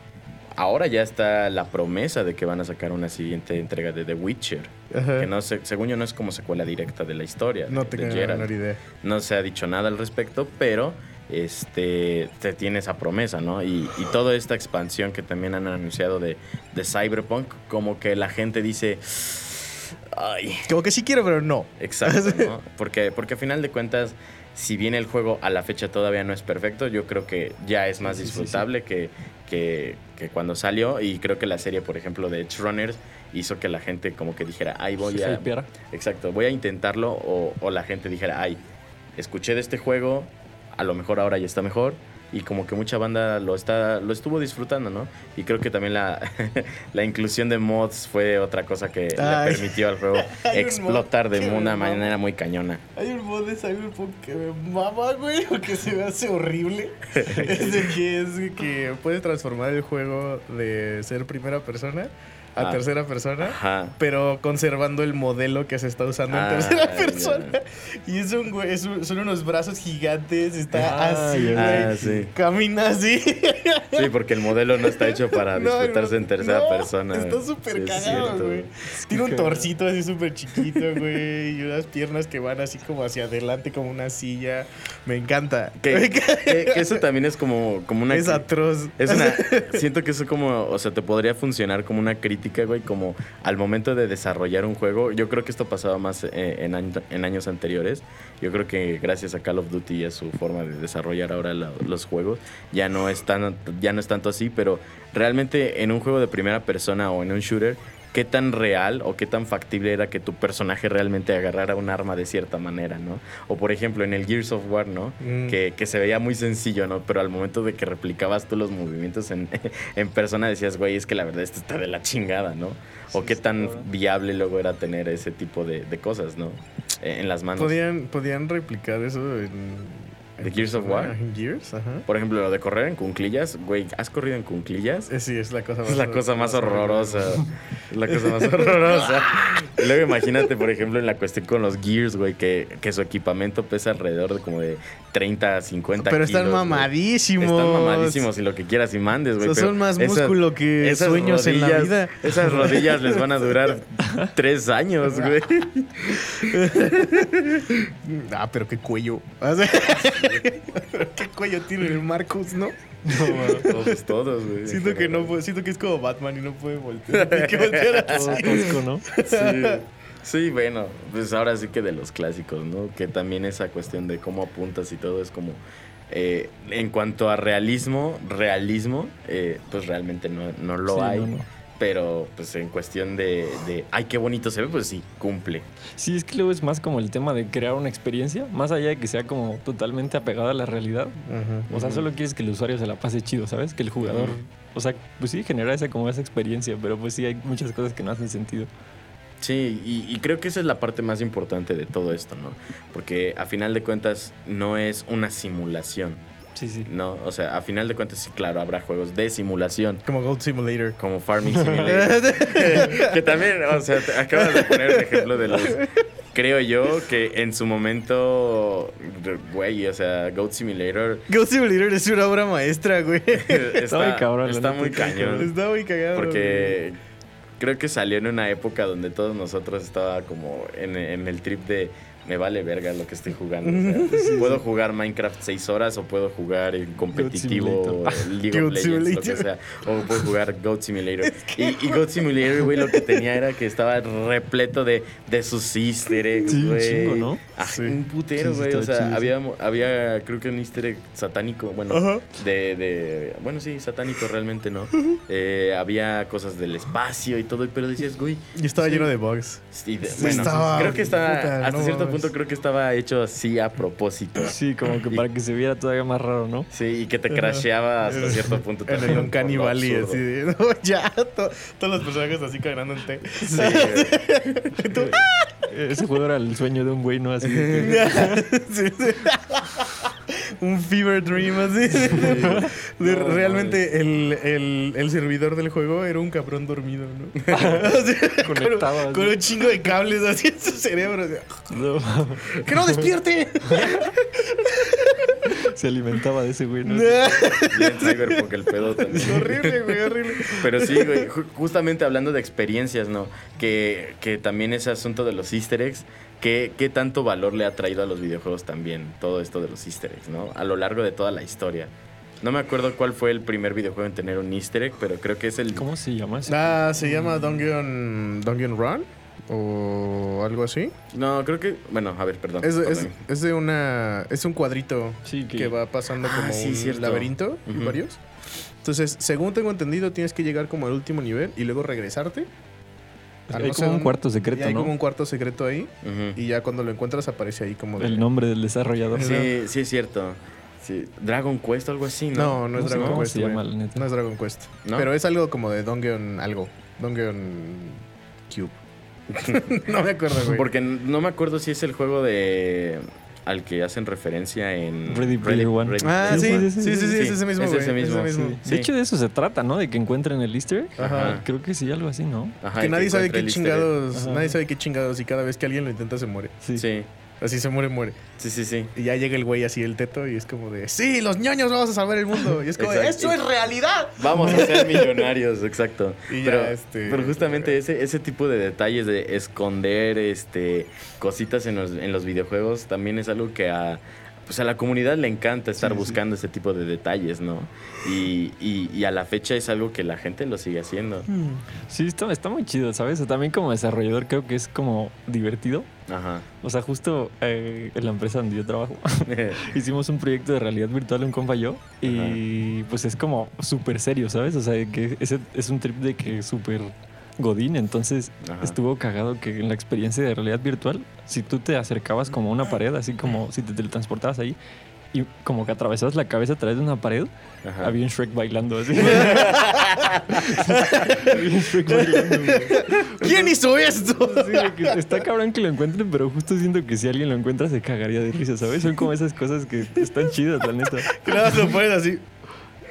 ahora ya está la promesa de que van a sacar una siguiente entrega de The Witcher. Ajá. Que no sé, según yo no es como secuela directa de la historia. No de- tengo de la Geralt. menor idea. No se ha dicho nada al respecto, pero este te tiene esa promesa, ¿no? Y, y toda esta expansión que también han anunciado de, de Cyberpunk, como que la gente dice. Ay, Como que sí quiero, pero no. exacto, (laughs) ¿no? Porque, porque a final de cuentas, si bien el juego a la fecha todavía no es perfecto, yo creo que ya es más Sí, sí, sí, sí. disfrutable Que, que, que cuando salió. Y creo que la serie, por ejemplo, de Edge Runners hizo que la gente como que dijera, ay, voy Se a. Exacto, voy a intentarlo o, o la gente dijera, ay, escuché de este juego, a lo mejor ahora ya está mejor. Y como que mucha banda lo está lo estuvo disfrutando, ¿no? Y creo que también la, (laughs) la inclusión de mods fue otra cosa que Ay. le permitió al juego (laughs) un explotar de que una manera muy cañona. Hay un mod de Cyberpunk que me mama, güey, (laughs) porque se me hace horrible. es de que es de que puedes transformar el juego de ser primera persona a Ah. tercera persona. Ajá. Pero conservando el modelo que se está usando Ah, en tercera persona. Y es un güey, es un- son unos brazos gigantes, está Ah, así, ya. güey. Ah, sí. Camina así. Sí, porque el modelo no está hecho para (laughs) No, disfrutarse en tercera no, persona. Está súper Sí, cagado, cierto. güey. Tiene un torcito así súper chiquito, (laughs) güey. Y unas piernas que van así como hacia adelante, como una silla. Me encanta. Que, (laughs) que- que eso también es como, como una... es atroz. Es una, siento que eso como, o sea, te podría funcionar como una crítica, güey, como al momento de desarrollar un juego. Yo creo que esto pasaba más eh, en, año- en años anteriores. Yo creo que gracias a Call of Duty y a su forma de desarrollar ahora la- los juegos, ya no, es tan, ya no es tanto así, pero realmente en un juego de primera persona o en un shooter, qué tan real o qué tan factible era que tu personaje realmente agarrara un arma de cierta manera, ¿no? O por ejemplo en el Gears of War, ¿no? Mm. Que, que se veía muy sencillo, ¿no? Pero al momento de que replicabas tú los movimientos en, (laughs) en persona decías, güey, es que la verdad esto está de la chingada, ¿no? O qué tan claro. viable luego era tener ese tipo de, de cosas, ¿no? En las manos. Podían, podían replicar eso en. ¿De Gears of War? En Gears, ajá. Por ejemplo, lo de correr en cunclillas, güey, ¿has corrido en cunclillas? Eh, Sí, es la cosa más Es la cosa más horrorosa. Es la cosa más (laughs) horrorosa. Y luego imagínate, por ejemplo, en la cuestión con los Gears, güey, que, que su equipamiento pesa alrededor de como de 30 a 50 Pero están kilos, güey. mamadísimos. Están mamadísimos y lo que quieras y mandes, O güey. sea, pero son más esas- músculo que esas sueños en la vida. Esas rodillas les van a durar (laughs) tres años, güey. (laughs) Ah, pero qué cuello. (laughs) Qué cuello tiene el Marcus, ¿no? Todos, todos, güey. Siento que no puede- siento que es como Batman y no puede voltear. (laughs) Tiene que voltear Todo así. tosco, ¿no? Sí. Sí, bueno, pues ahora sí que de los clásicos, ¿no? Que también esa cuestión de cómo apuntas y todo es como... eh, en cuanto a realismo, realismo, eh, pues realmente no, no lo Sí, hay. no, no. Pero pues en cuestión de, de, ay, qué bonito se ve, pues sí, cumple. Sí, es que luego es más como el tema de crear una experiencia, más allá de que sea como totalmente apegada a la realidad. O sea, solo quieres que el usuario se la pase chido, ¿sabes? Que el jugador, o sea, pues sí, genera esa como esa experiencia, pero pues sí hay muchas cosas que no hacen sentido. Sí, y, y creo que esa es la parte más importante de todo esto, ¿no? Porque a final de cuentas no es una simulación, Sí, sí. ¿no? O sea, a final de cuentas sí, claro, habrá juegos de simulación. Como Gold Simulator. Como Farming Simulator. (laughs) que también, o sea, te acabas de poner un ejemplo de los. Creo yo que en su momento, güey, o sea, Goat Simulator Gold Simulator es una obra maestra, güey. (laughs) está, muy cabrón, la está muy cañón. Está muy cagado. Porque creo que salió en una época donde todos nosotros estaba como en, en el trip de me vale verga lo que estoy jugando. O sea, puedo jugar Minecraft seis horas o puedo jugar en competitivo. League of Legends, lo que sea. O puedo jugar Goat Simulator. (laughs) Y, y Goat Simulator, güey, lo que tenía era que estaba repleto de, de sus easter eggs, Sí, un güey. chingo, ¿no? Ah. Un putero, güey. o sea, chido, había, había, creo que un easter egg satánico. Bueno, Ajá. de, de. Bueno, sí, satánico realmente, ¿no? Eh, había cosas del espacio y todo, pero decías, güey. Y estaba lleno de bugs. sí, de- bueno, estaba- creo que estaba. puta, hasta no cierto mames. Punto, creo que estaba hecho así a propósito. Sí, como que Y- para que se viera todavía más raro, ¿no? Sí, y que te crasheaba hasta cierto punto. En el también, Uncanny Valley, así de, no, ya, to- todos los personajes así caminando en té. Sí, (laughs) güey. Ese juego era el sueño de un güey, ¿no? Así de que- (laughs) Sí, sí. Un fever dream así. (laughs) De- No, realmente el, el, el servidor del juego era un cabrón dormido, ¿no? (laughs) (laughs) Con- Conectado. Con, un chingo de cables así en su cerebro. ¡Que no despierte! (laughs) se alimentaba de ese güey, ¿no? (laughs) Bien cyberpunk el pedo también. horrible, güey, horrible. Pero sí, güey, ju- justamente hablando de experiencias, ¿no? Que, que también ese asunto de los easter eggs, ¿qué, ¿qué tanto valor le ha traído a los videojuegos también todo esto de los easter eggs, ¿no? A lo largo de toda la historia. No me acuerdo cuál fue el primer videojuego en tener un easter egg, pero creo que es el... ¿Cómo se llama ese? Ah, se llama Dungeon, Dungeon Run o algo así. No, creo que... Bueno, a ver, perdón. Es, es, perdón. es de una. Es un cuadrito Sí, que, que va pasando Ah, como sí, un cierto. laberinto y Ujú. varios. Entonces, según tengo entendido, tienes que llegar como al último nivel y luego regresarte. hay no sé como un cuarto secreto, hay ¿no? como un cuarto secreto ahí. Y ya cuando lo encuentras aparece ahí como. de- El nombre del desarrollador. Sí, sí es cierto. Sí. Dragon Quest o algo así, No, ¿no? no es Dragon cómo Quest. se güey. llama, la neta. No es Dragon Quest. ¿No? Pero es algo como de Dungeon algo. Dungeon Cube. (laughs) no me acuerdo, güey. Porque no me acuerdo si es el juego de... Al que hacen referencia en... Ready Player One. Ah, sí, sí, sí, sí, sí, es ese mismo, Es güey. ese mismo. Es ese mismo. Sí. De hecho, de eso se trata, ¿no? De que encuentren el easter egg. Ajá. Creo que sí, algo así, ¿no? Ajá, que y nadie sabe qué chingados, Ajá. nadie sabe qué chingados y cada vez que alguien lo intenta se muere. Sí. Sí, Así se muere, muere. sí, sí, sí. Y ya llega el güey así el teto y es como de, sí, los ñoños vamos a salvar el mundo. Y es como eso es realidad. Vamos a ser millonarios, exacto. Y ya, pero, este, pero justamente ese, ese tipo de detalles de esconder este cositas en los, en los videojuegos también es algo que a, pues a la comunidad le encanta estar Sí, sí. buscando ese tipo de detalles, ¿no? Y, y- y a la fecha es algo que la gente lo sigue haciendo. Sí, está, está muy chido, ¿sabes? También como desarrollador creo que es como divertido. Ajá. O sea, justo eh, en la empresa donde yo trabajo (laughs) (laughs) hicimos un proyecto de realidad virtual, un compa y yo, y pues es como súper serio, ¿sabes? O sea, que ese es un trip de que es súper godín, entonces Ajá. estuvo cagado que en la experiencia de realidad virtual, si tú te acercabas como a una pared, así como si te teletransportabas ahí, y como que atravesabas la cabeza a través de una pared, Ajá. había un Shrek bailando así. (laughs) había un Shrek bailando, güey. ¿Quién hizo esto? Sí, está cabrón que lo encuentren, pero justo siento que si alguien lo encuentra se cagaría de risa, ¿sabes? Son como esas cosas que están chidas, la neta. Más lo pones así.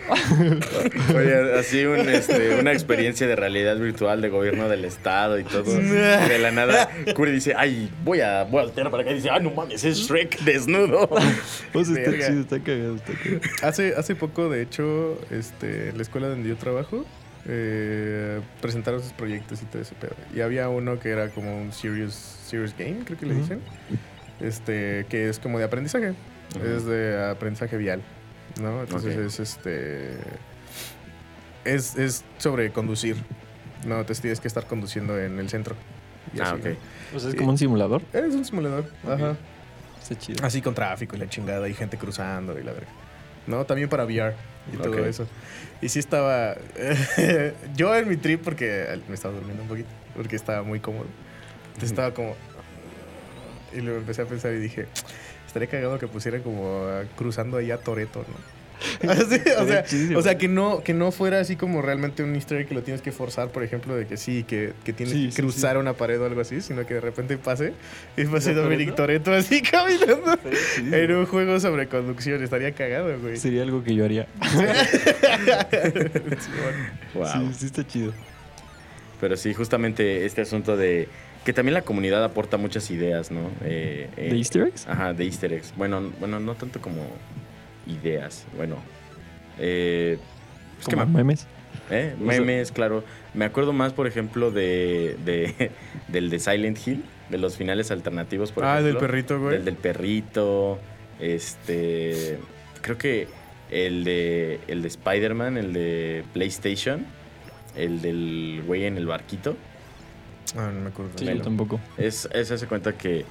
(laughs) Oye, así un, este, una experiencia de realidad virtual de gobierno del estado y todo. (laughs) De la nada, Curi dice, ay, voy a voltear para acá y dice, ah, no mames, es Shrek desnudo. Sea, (laughs) está Verga. chido, está cagado, está cagado. Hace, hace poco, de hecho, este, la escuela donde yo trabajo eh, presentaron sus proyectos y todo ese pedo. Y había uno que era como un serious, serious game, creo que le dicen. Este, que es como de aprendizaje. Es de aprendizaje vial. ¿No? Entonces Ok. es este. Es, es sobre conducir. No, te tienes que estar conduciendo en el centro. Y Ah, así, ok. ¿no? Sea, es como un simulador. Es un simulador. Ajá. Está chido. Así con tráfico y la chingada y gente cruzando y la verga. ¿no? También para VR y todo Ok. eso. Y sí estaba... (laughs) yo en mi trip, porque me estaba durmiendo un poquito, porque estaba muy cómodo. Entonces estaba como... Y luego empecé a pensar y dije, estaría cagado que pusieran como ah, cruzando allá Toreto, ¿no? (laughs) Así, o, sea, o sea, que no, que no fuera así como realmente un easter egg que lo tienes que forzar, por ejemplo, de que sí, que, que tienes Sí, que sí, cruzar una pared o algo así, sino que de repente pase y pase ¿De Dominic Toretto? Toreto así (laughs) caminando en un juego sobre conducción. Estaría cagado, güey. Sería algo que yo haría. (laughs) Wow. Sí, sí está chido. Pero sí, justamente este asunto de que también la comunidad aporta muchas ideas, ¿no? Eh, eh, ¿De Easter eggs? Ajá, de easter eggs. Bueno, bueno, no tanto como ideas. Bueno, eh, es que Como me- memes. ¿eh? Memes, claro. Me acuerdo más, por ejemplo, de, de- (laughs) del de Silent Hill, de los finales alternativos, por ah, del ejemplo. perrito, güey. Del del perrito. Este. Creo que el de. El de Spider-Man, el de PlayStation. El del güey en el barquito. Ah, no me acuerdo. Sí, yo tampoco. Es, es hace cuenta que.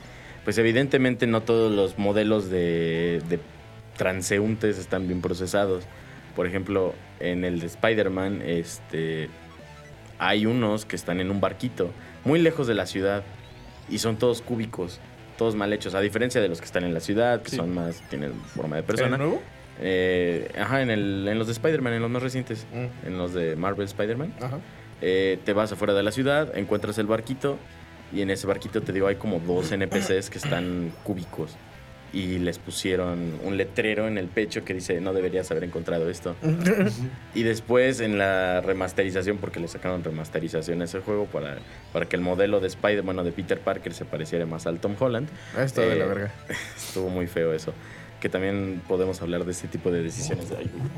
Pues evidentemente no todos los modelos de, de transeúntes están bien procesados. Por ejemplo, en el de Spider-Man, este. Hay unos que están en un barquito, muy lejos de la ciudad. Y son todos cúbicos, todos mal hechos. A diferencia de los que están en la ciudad, que Sí. son más. tienen forma de ¿El persona. nuevo? Eh, ajá, en, el, en los de Spider-Man, en los más recientes. Mm, En los de Marvel Spider-Man. Ajá. Eh, te vas afuera de la ciudad, encuentras el barquito. Y en ese barquito te digo, hay como dos NPCs que están cúbicos. Y les pusieron un letrero en el pecho que dice, no deberías haber encontrado esto. (laughs) Y después en la remasterización, porque le sacaron remasterización a ese juego para, para que el modelo de Spider, bueno, de Peter Parker se pareciera más al Tom Holland. Ah, está de la Eh, verga. (laughs) Estuvo muy feo eso. Que también podemos hablar de este tipo de decisiones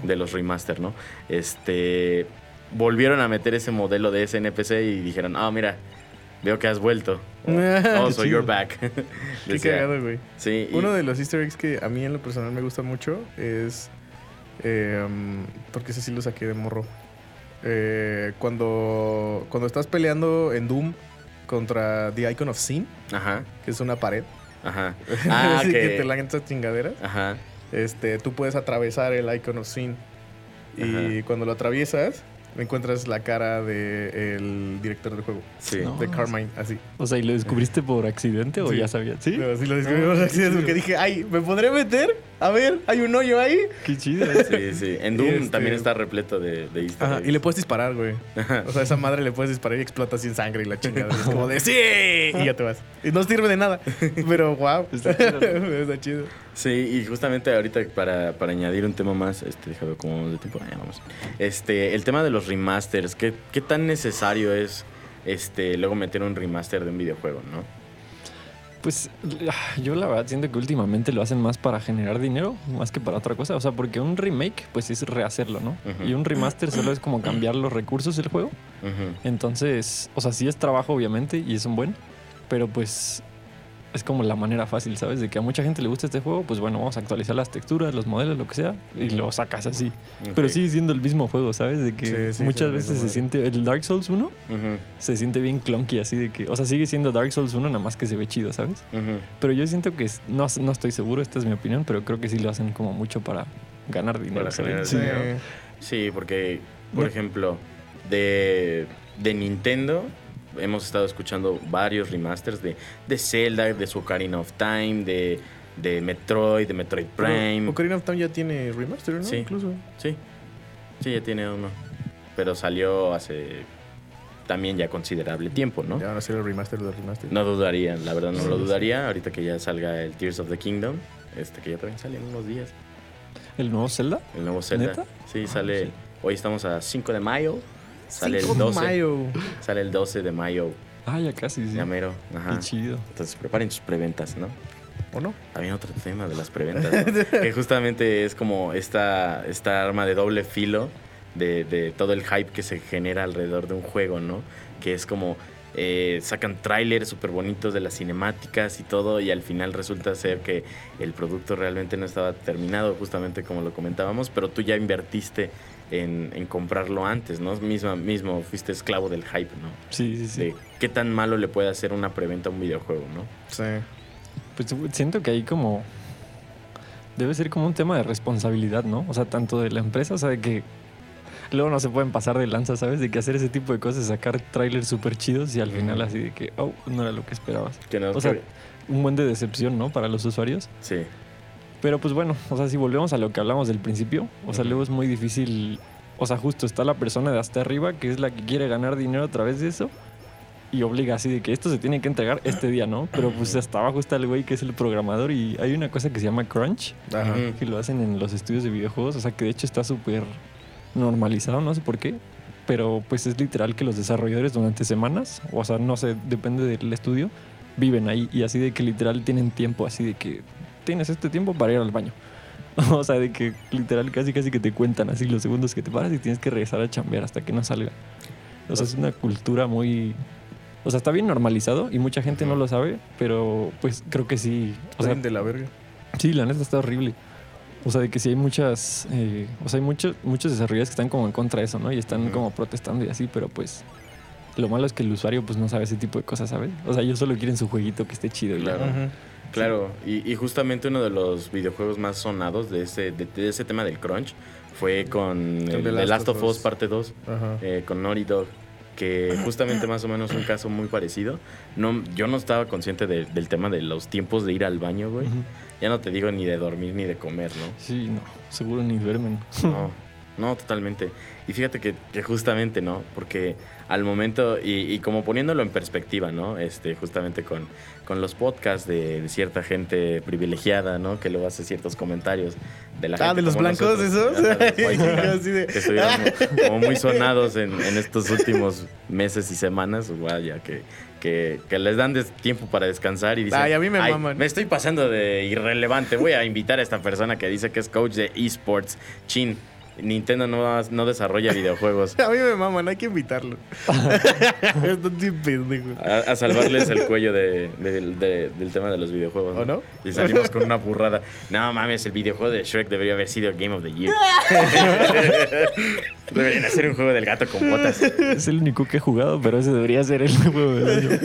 de los remaster, ¿no? Este. Volvieron a meter ese modelo de ese NPC y dijeron, ah, mira, veo que has vuelto. (laughs) Oh, oh, so you're back. (laughs) Qué cagado, güey. Sí, y- Uno de los easter eggs que a mí en lo personal me gusta mucho es... eh, porque ese sí lo saqué de morro. Eh, cuando, cuando estás peleando en Doom contra The Icon of Sin, Ajá, que es una pared, ajá. (laughs) Ah, así que que- te lanzas chingaderas, Ajá, este, tú puedes atravesar el Icon of Sin. Y Ajá. cuando lo atraviesas, encuentras la cara del director del juego, sí. No. de Carmine, así. O sea, ¿y lo descubriste por accidente o Sí. ya sabías? ¿Sí? Así lo descubrimos No, así, es porque dije, ay, ¿me podré meter? A ver, hay un hoyo ahí. Qué chido. Sí, sí. En Doom Este- también está repleto de, de easter Ajá, y le puedes disparar, güey. O sea, esa madre le puedes disparar y explota sin sangre y la chingada. Es como de (laughs) ¡sí! Y ya te vas. Y no sirve de nada. (laughs) Pero wow. Está chido. (laughs) Está chido. Sí, y justamente ahorita para, para añadir un tema más, este, déjame cómo vamos de tiempo. Ah, ya vamos. Este, el tema de los remasters, ¿qué, qué tan necesario es este, luego meter un remaster de un videojuego, no? Pues ah, yo la verdad siento que últimamente lo hacen más para generar dinero, más que para otra cosa. O sea, porque un remake, pues es rehacerlo, ¿no? Y un remaster solo es como cambiar los recursos del juego. Entonces, o sea, sí es trabajo, obviamente, y es un buen, pero pues es como la manera fácil, ¿sabes? De que a mucha gente le gusta este juego, pues bueno, vamos a actualizar las texturas, los modelos, lo que sea, y lo sacas así. Pero sigue siendo el mismo juego, ¿sabes? De que Sí, sí, muchas sí, veces se siente. El Dark Souls 1 Ujú, se siente bien clunky, así de que. O sea, sigue siendo Dark Souls 1, nada más que se ve chido, ¿sabes? Pero yo siento que. No, no estoy seguro, esta es mi opinión, pero creo que sí lo hacen como mucho para ganar dinero. Para generar ¿sabes? Sí. dinero. Sí, porque, por ejemplo, de, de Nintendo hemos estado escuchando varios remasters de, de Zelda, de su Ocarina of Time, de, de Metroid, de Metroid Prime. Pero Ocarina of Time ya tiene remaster, ¿no? Sí. Incluso. Sí, sí, ya tiene uno. Pero salió hace también ya considerable tiempo, ¿no? Ya van a hacer el remaster del remaster. No dudaría, la verdad no Sí, lo sí. dudaría. Ahorita que ya salga el Tears of the Kingdom, este que ya también sale en unos días. ¿El nuevo Zelda? El nuevo Zelda. ¿Neta? Sí, sale. sí. Hoy estamos a 5 de mayo. Sale Cinco el de 12. mayo. Sale el 12 de mayo. Ah, ya casi, sí. Ya mero. Ajá. Qué chido. Entonces preparen sus preventas, ¿no? ¿O no? También otro tema de las preventas. (laughs) ¿no? que justamente es como esta, esta arma de doble filo de, de todo el hype que se genera alrededor de un juego, ¿no? Que es como eh, sacan trailers súper bonitos de las cinemáticas y todo, y al final resulta ser que el producto realmente no estaba terminado, justamente como lo comentábamos, pero tú ya invertiste en, en comprarlo antes, ¿no? Mismo, mismo fuiste esclavo del hype, ¿no? Sí, sí, sí. De qué tan malo le puede hacer una preventa a un videojuego, ¿no? Sí. Pues siento que hay como. debe ser como un tema de responsabilidad, ¿no? O sea, tanto de la empresa, o sea, de que luego no se pueden pasar de lanza, ¿sabes? De que hacer ese tipo de cosas, sacar trailers súper chidos y al final así de que, oh, no era lo que esperabas. Que no- O sea, que- un buen de decepción, ¿no? Para los usuarios. sí. Pero pues bueno, o sea, si volvemos a lo que hablamos del principio, o sea, luego es muy difícil, o sea, justo está la persona de hasta arriba que es la que quiere ganar dinero a través de eso y obliga así de que esto se tiene que entregar este día, ¿no? Pero pues hasta abajo está el güey que es el programador y hay una cosa que se llama crunch, Ajá. Que lo hacen en los estudios de videojuegos, o sea, que de hecho está súper normalizado, no sé por qué, pero pues es literal que los desarrolladores durante semanas, o sea, no sé, depende del estudio, viven ahí y así de que literal tienen tiempo, así de que tienes este tiempo para ir al baño. (laughs) O sea, de que literal casi casi que te cuentan así los segundos que te paras y tienes que regresar a chambear hasta que no salga. O sea, es una cultura muy... O sea, está bien normalizado y mucha gente no lo sabe, pero pues creo que sí. O sea, de la verga. Sí, la neta está horrible. O sea, de que sí hay muchas. eh, o sea, hay muchos, muchos desarrolladores que están como en contra de eso, ¿no? Y están como protestando y así, pero pues. Lo malo es que el usuario pues no sabe ese tipo de cosas, ¿sabes? O sea, ellos solo quieren su jueguito que esté chido. y ya. Claro. Y, y justamente uno de los videojuegos más sonados de ese, de, de ese tema del crunch fue con el, The Last, of Us parte 2, Ajá. eh, con Naughty Dog, que (coughs) justamente más o menos un caso muy parecido. No, yo no estaba consciente de- del tema de los tiempos de ir al baño, güey. Ya no te digo ni de dormir ni de comer, ¿no? Sí, no, seguro ni duermen. No, no, totalmente. Y fíjate que, que justamente, ¿no? Porque al momento, y, y como poniéndolo en perspectiva, ¿no? Este, justamente con, con los podcasts de, cierta gente privilegiada, ¿no? Que luego hace ciertos comentarios de la Ah, gente de los blancos, nosotros, esos. (laughs) de que estuvieron como muy sonados en, en estos últimos meses y semanas, vaya, que, que, que les dan tiempo para descansar y dicen, Ay, a mí me "Ay, maman". me estoy pasando de irrelevante, voy a invitar a esta persona que dice que es coach de esports, chin. Nintendo no, no desarrolla videojuegos. (laughs) A mí me maman, hay que invitarlo. (laughs) Están bien pendejos. A, a salvarles el cuello de- de- de- del tema de los videojuegos. ¿O no? Y salimos con una burrada. (laughs) No mames, el videojuego de Shrek debería haber sido Game of the Year. Deberían hacer un juego del gato con botas. es el único que he jugado, pero ese debería ser el juego del año.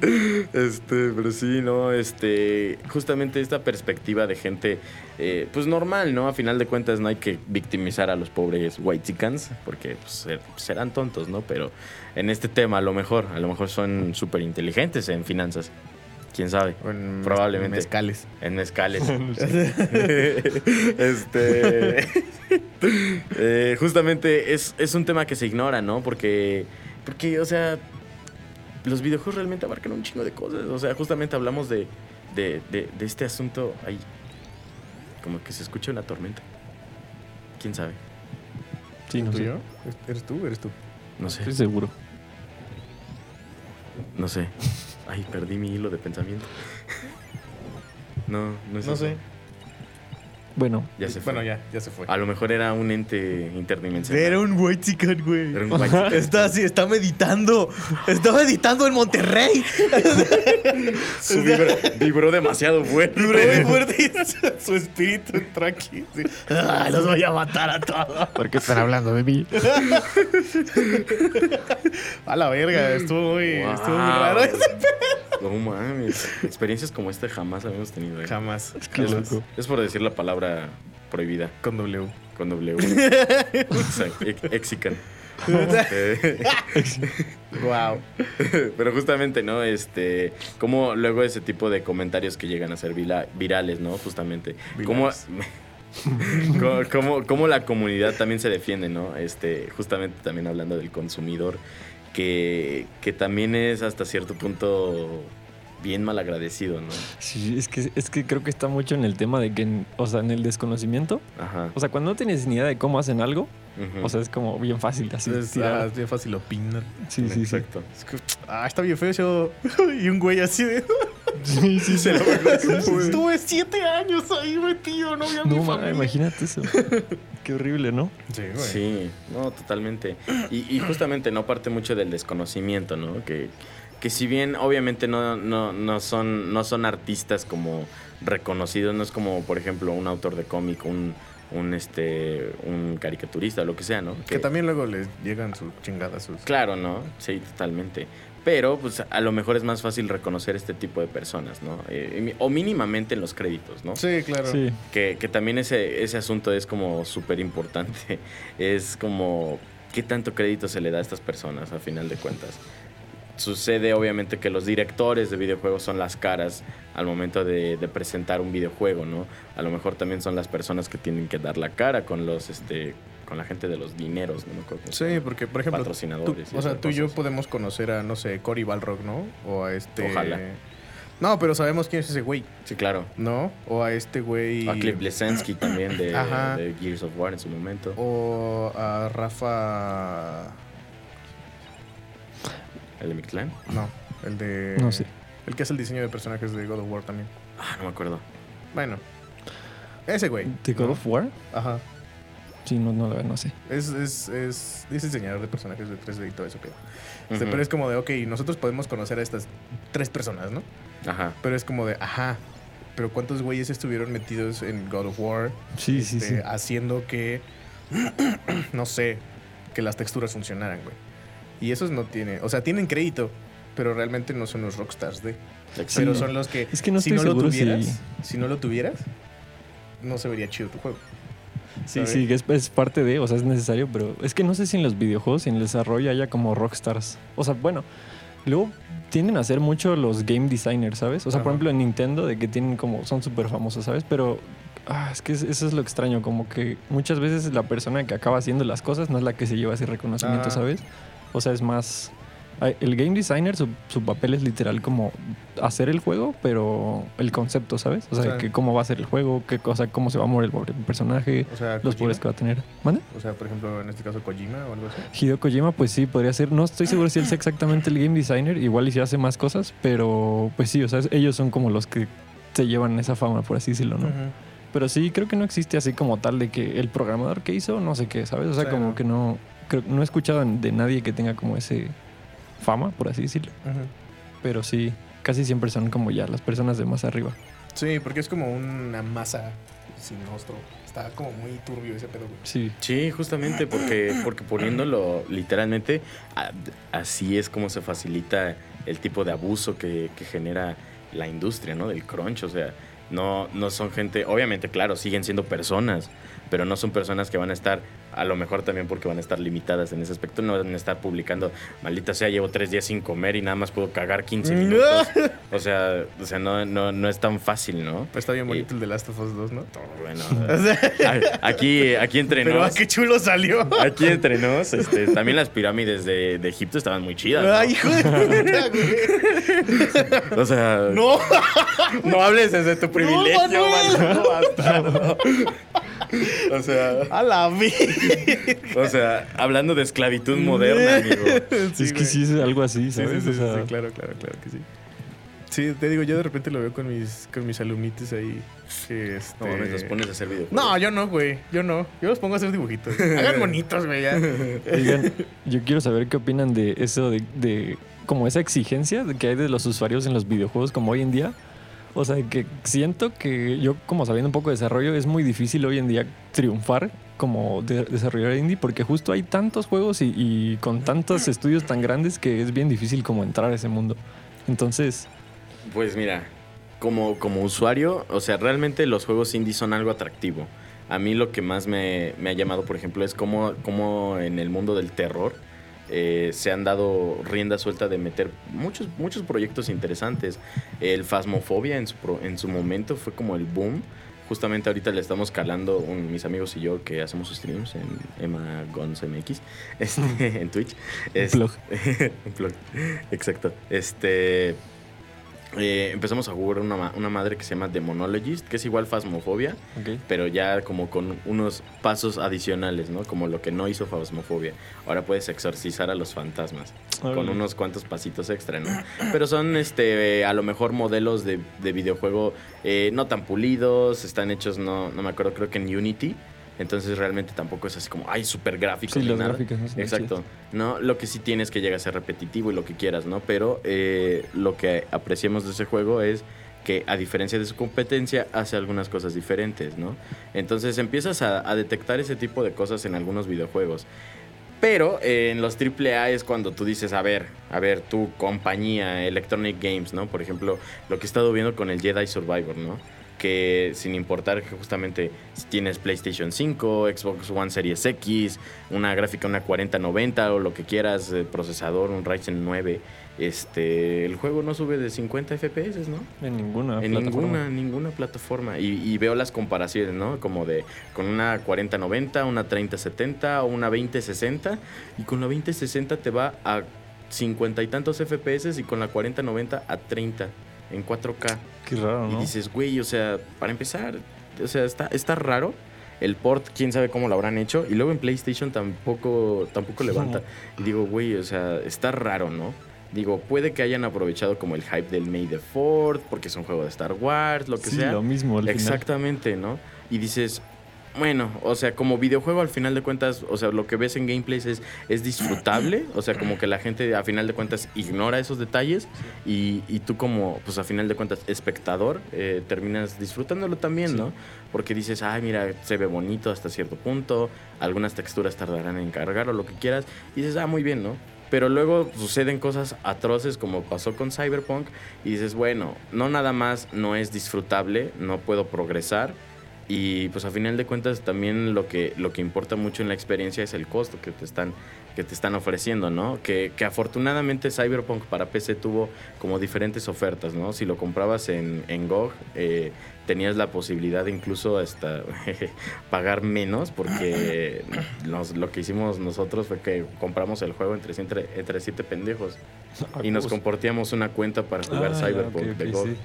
Este, pero sí, no, este, justamente esta perspectiva de gente, eh, pues normal, ¿no? A final de cuentas no hay que victimizar a los pobres white porque pues, ser- serán tontos, ¿no? Pero en este tema a lo mejor, a lo mejor son súper inteligentes en finanzas. ¿Quién sabe? En Probablemente. mezcales. En mezcales. (laughs) (laughs) este. (laughs) eh, justamente es, es un tema que se ignora, ¿no? Porque. Porque, o sea. Los videojuegos realmente abarcan un chingo de cosas. O sea, justamente hablamos de. De, de- de este asunto ahí. Como que se escucha una tormenta. ¿Quién sabe? Sí, no ¿Tú y sé. yo? ¿Eres tú? ¿Eres tú? No sé. Estoy seguro. No sé. Ay, perdí mi hilo de pensamiento. No, no es No eso. sé. Bueno, Ya se fue. Bueno, ya, ya se fue. A lo mejor era un ente interdimensional. Era un white chicken, güey. Era un white chicken. Está así, está meditando. Está meditando en Monterrey. (laughs) Su vibra- vibró demasiado fuerte. Vibró muy fuerte (laughs) su- espíritu entró aquí. sí. Ah, los voy a matar a todos. ¿por qué están hablando de mí? A la verga, estuvo muy, Wow. estuvo muy raro. No mames. Experiencias como esta jamás habíamos tenido. ¿eh? Jamás. Loco. Es por decir la palabra prohibida Con W. con W. (laughs) Exacto, Exican. (laughs) Wow. Pero justamente, ¿no? Este, como luego ese tipo de comentarios que llegan a ser virales, ¿no? Justamente. (laughs) Cómo la comunidad también se defiende, ¿no? Este, justamente también hablando del consumidor, que, que también es hasta cierto punto bien mal agradecido, ¿no? Sí, es que, es que creo que está mucho en el tema de que, o sea, en el desconocimiento. Ajá. O sea, cuando no tienes ni idea de cómo hacen algo, o sea, es como bien fácil así. Es, tirar. ah, es bien fácil opinar. sí, sí, sí. Exacto. Es que, ah, está bien feo eso. (laughs) Y un güey así de. (laughs) Sí, sí, sí. Estuve siete años ahí metido, no vi a mi No, ma, imagínate eso. (laughs) Qué horrible, ¿no? Sí, güey. Sí, no, totalmente. Y, y justamente no parte mucho del desconocimiento, ¿no? Que, que si bien obviamente no, no, no, son, no son artistas como reconocidos, no es como, por ejemplo, un autor de cómic, un, un este un caricaturista o lo que sea, ¿no? Que también luego les llegan sus chingadas. Sus... Claro, ¿no? Sí, totalmente. Pero pues a lo mejor es más fácil reconocer este tipo de personas, ¿no? Eh, o mínimamente en los créditos, ¿no? Sí, claro. Sí. Que, que también ese, ese asunto es como súper importante. (laughs) Es como, ¿qué tanto crédito se le da a estas personas a final de cuentas? Sucede obviamente que los directores de videojuegos son las caras al momento de, de presentar un videojuego, ¿no? A lo mejor también son las personas que tienen que dar la cara con los, este, con la gente de los dineros, ¿no? se Sí, porque, por ejemplo, Patrocinadores o sea, tú y yo podemos conocer a, no sé, Cory Balrog, ¿no? O a este... Ojalá. No, pero sabemos quién es ese güey, Sí, claro. ¿no? O a este güey... A Cliff Blesensky también de Gears of War en su momento. O a Rafa... El de Mictlán. No, el de... No sé. El que es el diseño de personajes de God of War también. Ah, no me acuerdo. Bueno. Ese güey. ¿De God ¿no? of War? Ajá. Sí, no, no, no sé. Es, es, es, es diseñador de personajes de 3D y todo eso, pero... Este. Pero es como de, ok, nosotros podemos conocer a estas tres personas, ¿no? Ajá. Pero es como de, ajá, pero ¿cuántos güeyes estuvieron metidos en God of War? Sí, sí, este, sí. Haciendo que, (clears throat) no sé, que las texturas funcionaran, güey. Y esos no tienen, o sea, tienen crédito, pero realmente no son los rockstars de... Pero son los que, Es que no si no lo si- tuvieras, si no lo tuvieras, no se vería chido tu juego. Sí, ¿sabes? sí, es, es parte de, o sea, es necesario, pero es que no sé si en los videojuegos, y en el desarrollo haya como rockstars. O sea, bueno, luego tienden a ser mucho los game designers, ¿sabes? O sea, por ejemplo, en Nintendo, de que tienen como, son súper famosos, ¿sabes? Pero ah, es que es- eso es lo extraño, como que muchas veces la persona que acaba haciendo las cosas no es la que se lleva ese reconocimiento, Ah. ¿sabes? O sea, es más... El game designer, su, su papel es literal como hacer el juego, pero el concepto, ¿sabes? O sea, que cómo va a ser el juego, qué cosa, cómo se va a mover el personaje, O sea, los poderes que va a tener. ¿Mande? o sea, por ejemplo, en este caso Kojima o algo así. Hideo Kojima, pues sí, podría ser. No estoy seguro si él es exactamente el game designer, igual y si hace más cosas, pero pues sí, o sea, ellos son como los que se llevan esa fama, por así decirlo, ¿no? Ujú. Pero sí, creo que no existe así como tal de que el programador que hizo, no sé qué, ¿sabes? O sea, como no. que no, creo, no he escuchado de nadie que tenga como ese fama, por así decirlo. Pero sí, casi siempre son como ya las personas de más arriba. Sí, porque es como una masa sin rostro. Está como muy turbio ese pedo, güey. Sí, Sí, justamente porque, porque poniéndolo literalmente, así es como se facilita el tipo de abuso que, que genera la industria, ¿no? Del crunch, o sea, no, no son gente, obviamente, claro, siguen siendo personas, pero no son personas que van a estar, a lo mejor también porque van a estar limitadas en ese aspecto, no van a estar publicando, maldita sea, llevo tres días sin comer y nada más puedo cagar 15 minutos. O sea, o sea no, no, no es tan fácil, ¿no? Pero está bien bonito el de Last of Us 2, ¿no? Bueno, (laughs) aquí, aquí entre Pero nos- qué chulo salió. Aquí entre nos, este, también las pirámides de, de Egipto estaban muy chidas. ¿no? Ay, hijo de puta, güey. (laughs) O sea, No, no hables desde tu privilegio, Manuel. maldito bastardo. O sea, a la vi. (laughs) o sea, hablando de esclavitud moderna, amigo. (laughs) es que sí es algo así, Sí, ¿sabes? sí, sí, O sea, sí, claro, claro, claro que sí. Sí, te digo, yo de repente lo veo con mis, con mis alumnitos ahí. Que este... No los pones a hacer videojuegos. No, yo no, güey. Yo no. Yo los pongo a hacer dibujitos. (laughs) Hagan bonitos, güey, ya. Oigan, yo quiero saber qué opinan de eso, de, de como esa exigencia de que hay de los usuarios en los videojuegos como hoy en día. O sea, que siento que yo, como sabiendo un poco de desarrollo, es muy difícil hoy en día triunfar como de- desarrollador indie porque justo hay tantos juegos y, con tantos estudios tan grandes que es bien difícil como entrar a ese mundo. Entonces, Pues mira, como, como usuario, o sea, realmente los juegos indie son algo atractivo. A mí lo que más me, me ha llamado, por ejemplo, es cómo, cómo en el mundo del terror eh, se han dado rienda suelta de meter muchos, muchos proyectos interesantes. El Phasmophobia en su momento fue como el boom. Justamente ahorita le estamos calando un- mis amigos y yo que hacemos streams en Emma Gons MX, este, (laughs) en Twitch. Es- plug. (laughs) un plug. Exacto. Este. Eh, empezamos a jugar una, una madre que se llama Demonologist, que es igual Phasmophobia, pero ya como con unos pasos adicionales, ¿no? Como lo que no hizo Phasmophobia. Ahora puedes exorcizar a los fantasmas con unos cuantos pasitos extra, ¿no? Pero son, este, a lo mejor modelos de, de videojuego eh, no tan pulidos, están hechos, no, no me acuerdo, creo que en Unity. Entonces realmente tampoco es así como, ay, súper gráfico. Sí, las nada. gráficas no están Exacto. No, lo que sí tienes que llega a ser repetitivo y lo que quieras, ¿no? Pero eh, lo que apreciamos de ese juego es que a diferencia de su competencia hace algunas cosas diferentes, ¿no? Entonces empiezas a, a detectar ese tipo de cosas en algunos videojuegos. Pero eh, en los AAA es cuando tú dices, a ver, a ver, tu compañía, Electronic Games, ¿no? Por ejemplo, lo que he estado viendo con el Jedi Survivor, ¿no? Que sin importar que justamente si tienes PlayStation 5, Xbox One Series X, una gráfica, una 4090 o lo que quieras, eh, procesador, un Ryzen 9, este, el juego no sube de 50 FPS, ¿no? En ninguna En plataforma. ninguna, ninguna plataforma. Y, y veo las comparaciones, ¿no? Como de con una 4090, una 3070 o una 2060. Y con la 2060 te va a 50 y tantos FPS y con la 4090 a 30 en 4K. Qué raro, Y ¿no? dices, güey, o sea, para empezar, o sea, está, está raro. El port, quién sabe cómo lo habrán hecho. Y luego en PlayStation tampoco, tampoco levanta. Y digo, güey, o sea, está raro, ¿no? Digo, puede que hayan aprovechado como el hype del May the 4 porque es un juego de Star Wars, lo que sí, sea. lo mismo al final. Exactamente, ¿no? Y dices, bueno, o sea, como videojuego al final de cuentas, o sea, lo que ves en gameplays es, es disfrutable, o sea, como que la gente a final de cuentas ignora esos detalles y, y tú como, pues a final de cuentas, espectador, eh, terminas disfrutándolo también. ¿no? Porque dices, ay, mira, se ve bonito hasta cierto punto, algunas texturas tardarán en cargar o lo que quieras, y dices, ah, muy bien, ¿no? Pero luego suceden cosas atroces como pasó con Cyberpunk y dices, bueno, no nada más no es disfrutable, no puedo progresar y pues a final de cuentas también lo que, lo que importa mucho en la experiencia es el costo que te están, que te están ofreciendo, ¿no? Que, que afortunadamente Cyberpunk para PC tuvo como diferentes ofertas, ¿no? Si lo comprabas en, en GOG, eh, tenías la posibilidad de incluso hasta (laughs) pagar menos porque (coughs) nos- lo que hicimos nosotros fue que compramos el juego entre, entre, entre siete pendejos (laughs) y nos compartíamos una cuenta para jugar ah, Cyberpunk de GOG. sí.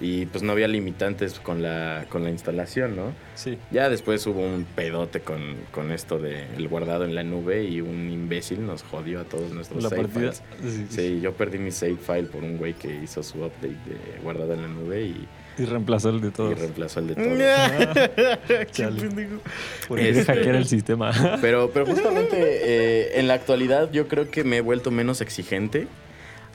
Y pues no había limitantes con la, con la instalación, ¿no? Sí. Ya después hubo un pedote con, con esto del guardado en la nube y un imbécil nos jodió a todos nuestros La save partida. files. Sí, Sí, yo perdí mi save file por un güey que hizo su update de guardado en la nube y, Y reemplazó el de y todos. reemplazó el de todos. (laughs) Qué Chale. pendejo. Por querer Este- hackear el sistema. Pero, pero justamente eh, en la actualidad yo creo que me he vuelto menos exigente.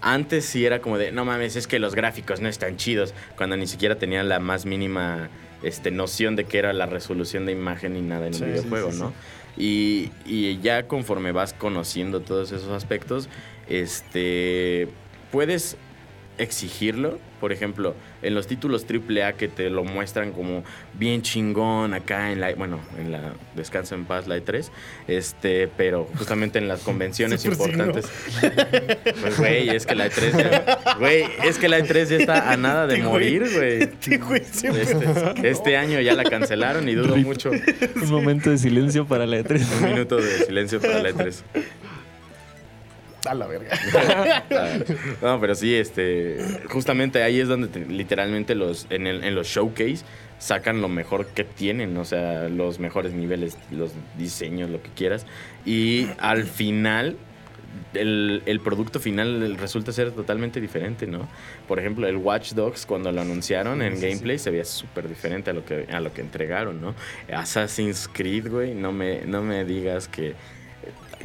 Antes sí era como de, no mames, es que los gráficos no están chidos, cuando ni siquiera tenía la más mínima este, noción de qué era la resolución de imagen ni nada en Sí, un sí, videojuego, sí, ¿no? Y, y ya conforme vas conociendo todos esos aspectos, este, puedes exigirlo. Por ejemplo, en los títulos AAA que te lo muestran como bien chingón acá en la, bueno, en la Descansa en Paz, la E3, este, pero justamente en las (laughs) convenciones importantes. Pues güey, es que la E3 ya, güey, es que la E3 ya está a nada de Este morir, güey. Este. Este, año ya la cancelaron y dudo mucho. Un momento de silencio para la E E3. Un minuto de silencio para la E E3. (laughs) A la verga. (laughs) No, pero sí, este, justamente ahí es donde te- literalmente los, en, el- en los showcase sacan lo mejor que tienen, o sea, los mejores niveles, los diseños, lo que quieras. Y al final, el, el producto final resulta ser totalmente diferente, ¿no? Por ejemplo, el Watch Dogs, cuando lo anunciaron en Sí, sí, gameplay, se veía súper diferente a lo, que, a lo que entregaron, ¿no? Assassin's Creed, güey, no me, no me digas que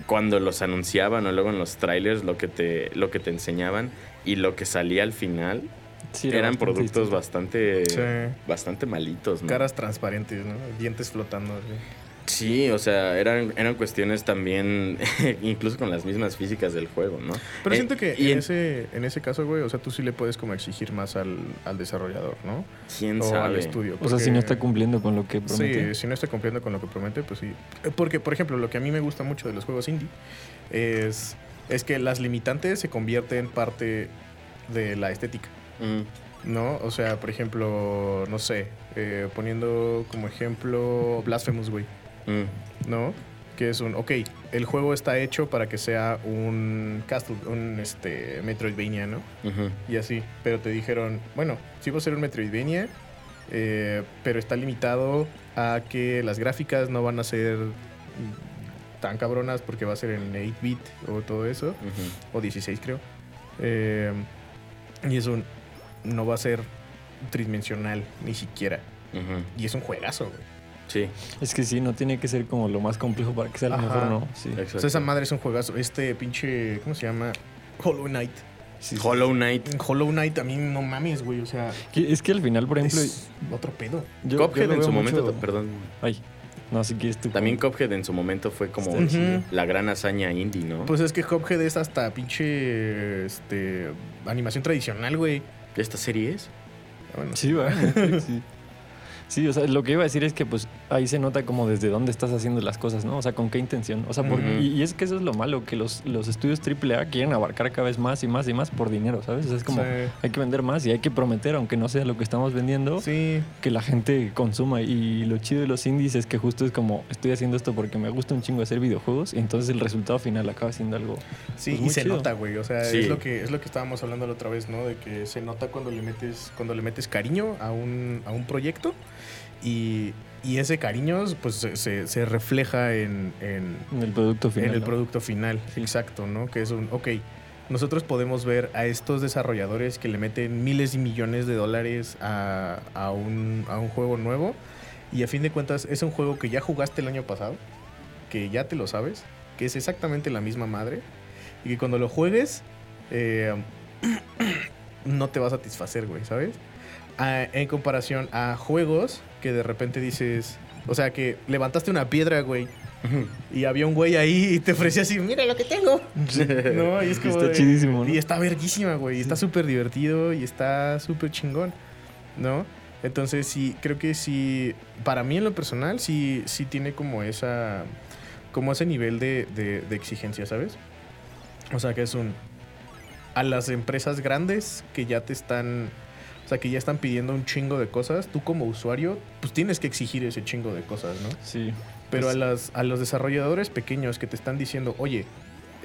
cuando los anunciaban o luego en los trailers lo que te lo que te enseñaban y lo que salía al final Sí, eran bastante productos bastante Sí. bastante malitos, ¿no? Caras transparentes, ¿no? Dientes flotando. así. Sí, o sea, eran eran cuestiones también (laughs) incluso con las mismas físicas del juego, ¿no? Pero Eh, siento que y en, en- ese, en ese caso, güey, o sea, tú sí le puedes como exigir más al, al desarrollador, ¿no? quién o al estudio. O sea, si porque- no está cumpliendo con lo que promete. Sí, si no está cumpliendo con lo que promete, pues sí. Porque, por ejemplo, lo que a mí me gusta mucho de los juegos indie es, es que las limitantes se convierten en parte de la estética, Mm, ¿no? O sea, por ejemplo, no sé, eh, poniendo como ejemplo Blasphemous, güey, mm, ¿no? Que es un, ok, el juego está hecho para que sea un Castle, un este, Metroidvania, ¿no? y así. Pero te dijeron, bueno, sí va a ser un Metroidvania, eh, pero está limitado a que las gráficas no van a ser tan cabronas porque va a ser en 8-bit o todo eso, o 16 creo. Eh, y es un, no va a ser tridimensional ni siquiera. Y es un juegazo, güey. Sí, Es que sí, no tiene que ser como lo más complejo para que sea lo Ajá. mejor, ¿no? Sí. exacto. O sea, esa madre es un juegazo. Este pinche, ¿cómo se llama? Hollow Knight. Sí, sí. Hollow Knight. Hollow Knight a mí no mames, güey. O sea, Que- Es que al final, por ejemplo, es otro pedo. yo, yo Cuphead lo en su veo momento, mucho- perdón. Ay, no, si quieres tú. También Cuphead en su momento fue como Ujú. la gran hazaña indie, ¿no? Pues es que Cuphead es hasta pinche este, animación tradicional, güey. ¿Esta serie es? Bueno, Sí, va. (laughs) sí. Sí, o sea, lo que iba a decir es que pues ahí se nota como desde dónde estás haciendo las cosas, ¿no? O sea, con qué intención. O sea, por- y, y es que eso es lo malo, que los, los estudios AAA quieren abarcar cada vez más y más y más por dinero, ¿sabes? O sea, es como Sí. hay que vender más y hay que prometer, aunque no sea lo que estamos vendiendo, Sí, que la gente consuma. Y lo chido de los indies es que justo es como estoy haciendo esto porque me gusta un chingo hacer videojuegos y entonces el resultado final acaba siendo algo. sí, Pues y muy se chido. nota, güey. O sea, Sí. es lo que es lo que estábamos hablando la otra vez, ¿no? De que se nota cuando le metes cuando le metes cariño a un, a un proyecto y, y ese cariño pues se, se- refleja en, en, En el producto final. en el ¿no? producto final. Exacto, ¿no? Que es un, ok, nosotros podemos ver a estos desarrolladores que le meten miles y millones de dólares a, a un, a un juego nuevo y a fin de cuentas es un juego que ya jugaste el año pasado, que ya te lo sabes, que es exactamente la misma madre y que cuando lo juegues eh, (clears throat) no te va a satisfacer, güey, ¿sabes? A- en comparación a juegos que de repente dices, o sea, que levantaste una piedra, güey, y había un güey ahí y te ofrecía así, mira lo que tengo. (laughs) No, y es como Está chidísimo, ¿no? Y está verguísima, güey. Y está súper divertido y está súper chingón, ¿no? Entonces sí, creo que sí, para mí en lo personal, sí, sí tiene como esa, como ese nivel de, de- de exigencia, ¿sabes? O sea, que es un, a las empresas grandes que ya te están, sea, que ya están pidiendo un chingo de cosas, tú como usuario, pues tienes que exigir ese chingo de cosas, ¿no? Sí. Pero a, las, a los desarrolladores pequeños que te están diciendo, oye,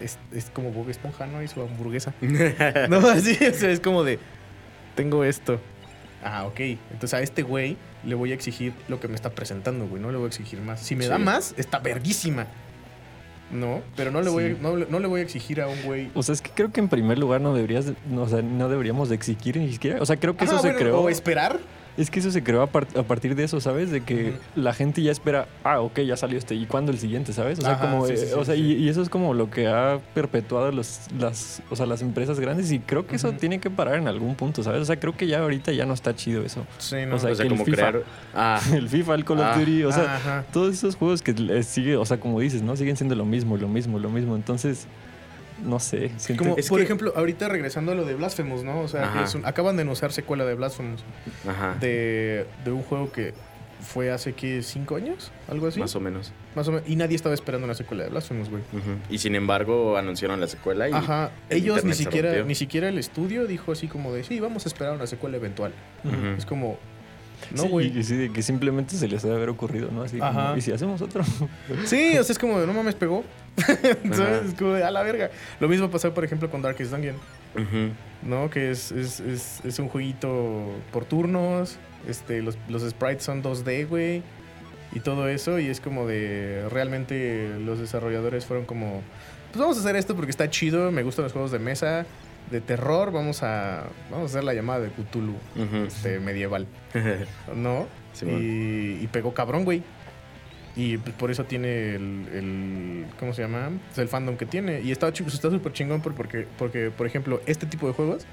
es, es como Bob Esponja, ¿no? Y su hamburguesa. (laughs) no, así, es como de, tengo esto. Ah, ok. Entonces a este güey le voy a exigir lo que me está presentando, güey. No le voy a exigir más. Si me da más, está verguísima. No, pero no le, voy, Sí. a- no, no le voy a exigir a un güey. O sea, es que creo que en primer lugar no deberías, de- no, o sea, no deberíamos de exigir ni siquiera. O sea, creo que eso se creó. O esperar. Es que eso se creó a, par- a partir de eso, ¿sabes? De que la gente ya espera, ah, ok, ya salió este, ¿y cuándo el siguiente, ¿sabes? O sea, Ajá, como, sí, eh, sí, o sea, y, y eso es como lo que ha perpetuado los, las, o sea, las empresas grandes y creo que eso tiene que parar en algún punto, ¿sabes? O sea, creo que ya ahorita ya no está chido eso. Sí, no. O sea, o sea, que el como FIFA. crear. Ah, (laughs) El FIFA, el Call Ah, of Duty, o sea, Ajá. todos esos juegos que sigue, o sea, como dices, ¿no? Siguen siendo lo mismo, lo mismo, lo mismo. Entonces, no sé. siento- Como, Es por que- ejemplo, ahorita regresando a lo de Blasphemous, ¿no? O sea, es un- acaban de anunciar secuela de Blasphemous. ajá. de, de un juego que fue hace que cinco años, algo así. Más o menos. Más o menos. Y nadie estaba esperando una secuela de Blasphemous, güey. Y sin embargo, anunciaron la secuela y. Ajá. el Ellos ni siquiera, rompió. ni siquiera el estudio dijo así como de sí, vamos a esperar una secuela eventual. Es como. No, Sí, güey. y- y sí, de que simplemente se les debe haber ocurrido, ¿no? Así como, Ajá. ¿y si hacemos otro? (laughs) Sí, o sea, es como de no mames, pegó. (laughs) Entonces, Ajá. es como de a la verga. Lo mismo pasó, por ejemplo, con Darkest Dungeon. ¿no? Que es, es, es, es un jueguito por turnos. Este, los, los sprites son 2D, güey. Y todo eso. Y es como de. Realmente los desarrolladores fueron como. Pues vamos a hacer esto porque está chido. Me gustan los juegos de mesa. De terror. Vamos a. Vamos a hacer la llamada de Cthulhu. Este, medieval. (laughs) ¿No? Y, y pegó cabrón, güey. Y pues, por eso tiene el, el- ¿Cómo se llama? Pues, el fandom que tiene. Y está ch- está súper chingón por- porque, porque, por ejemplo, este tipo de juegos,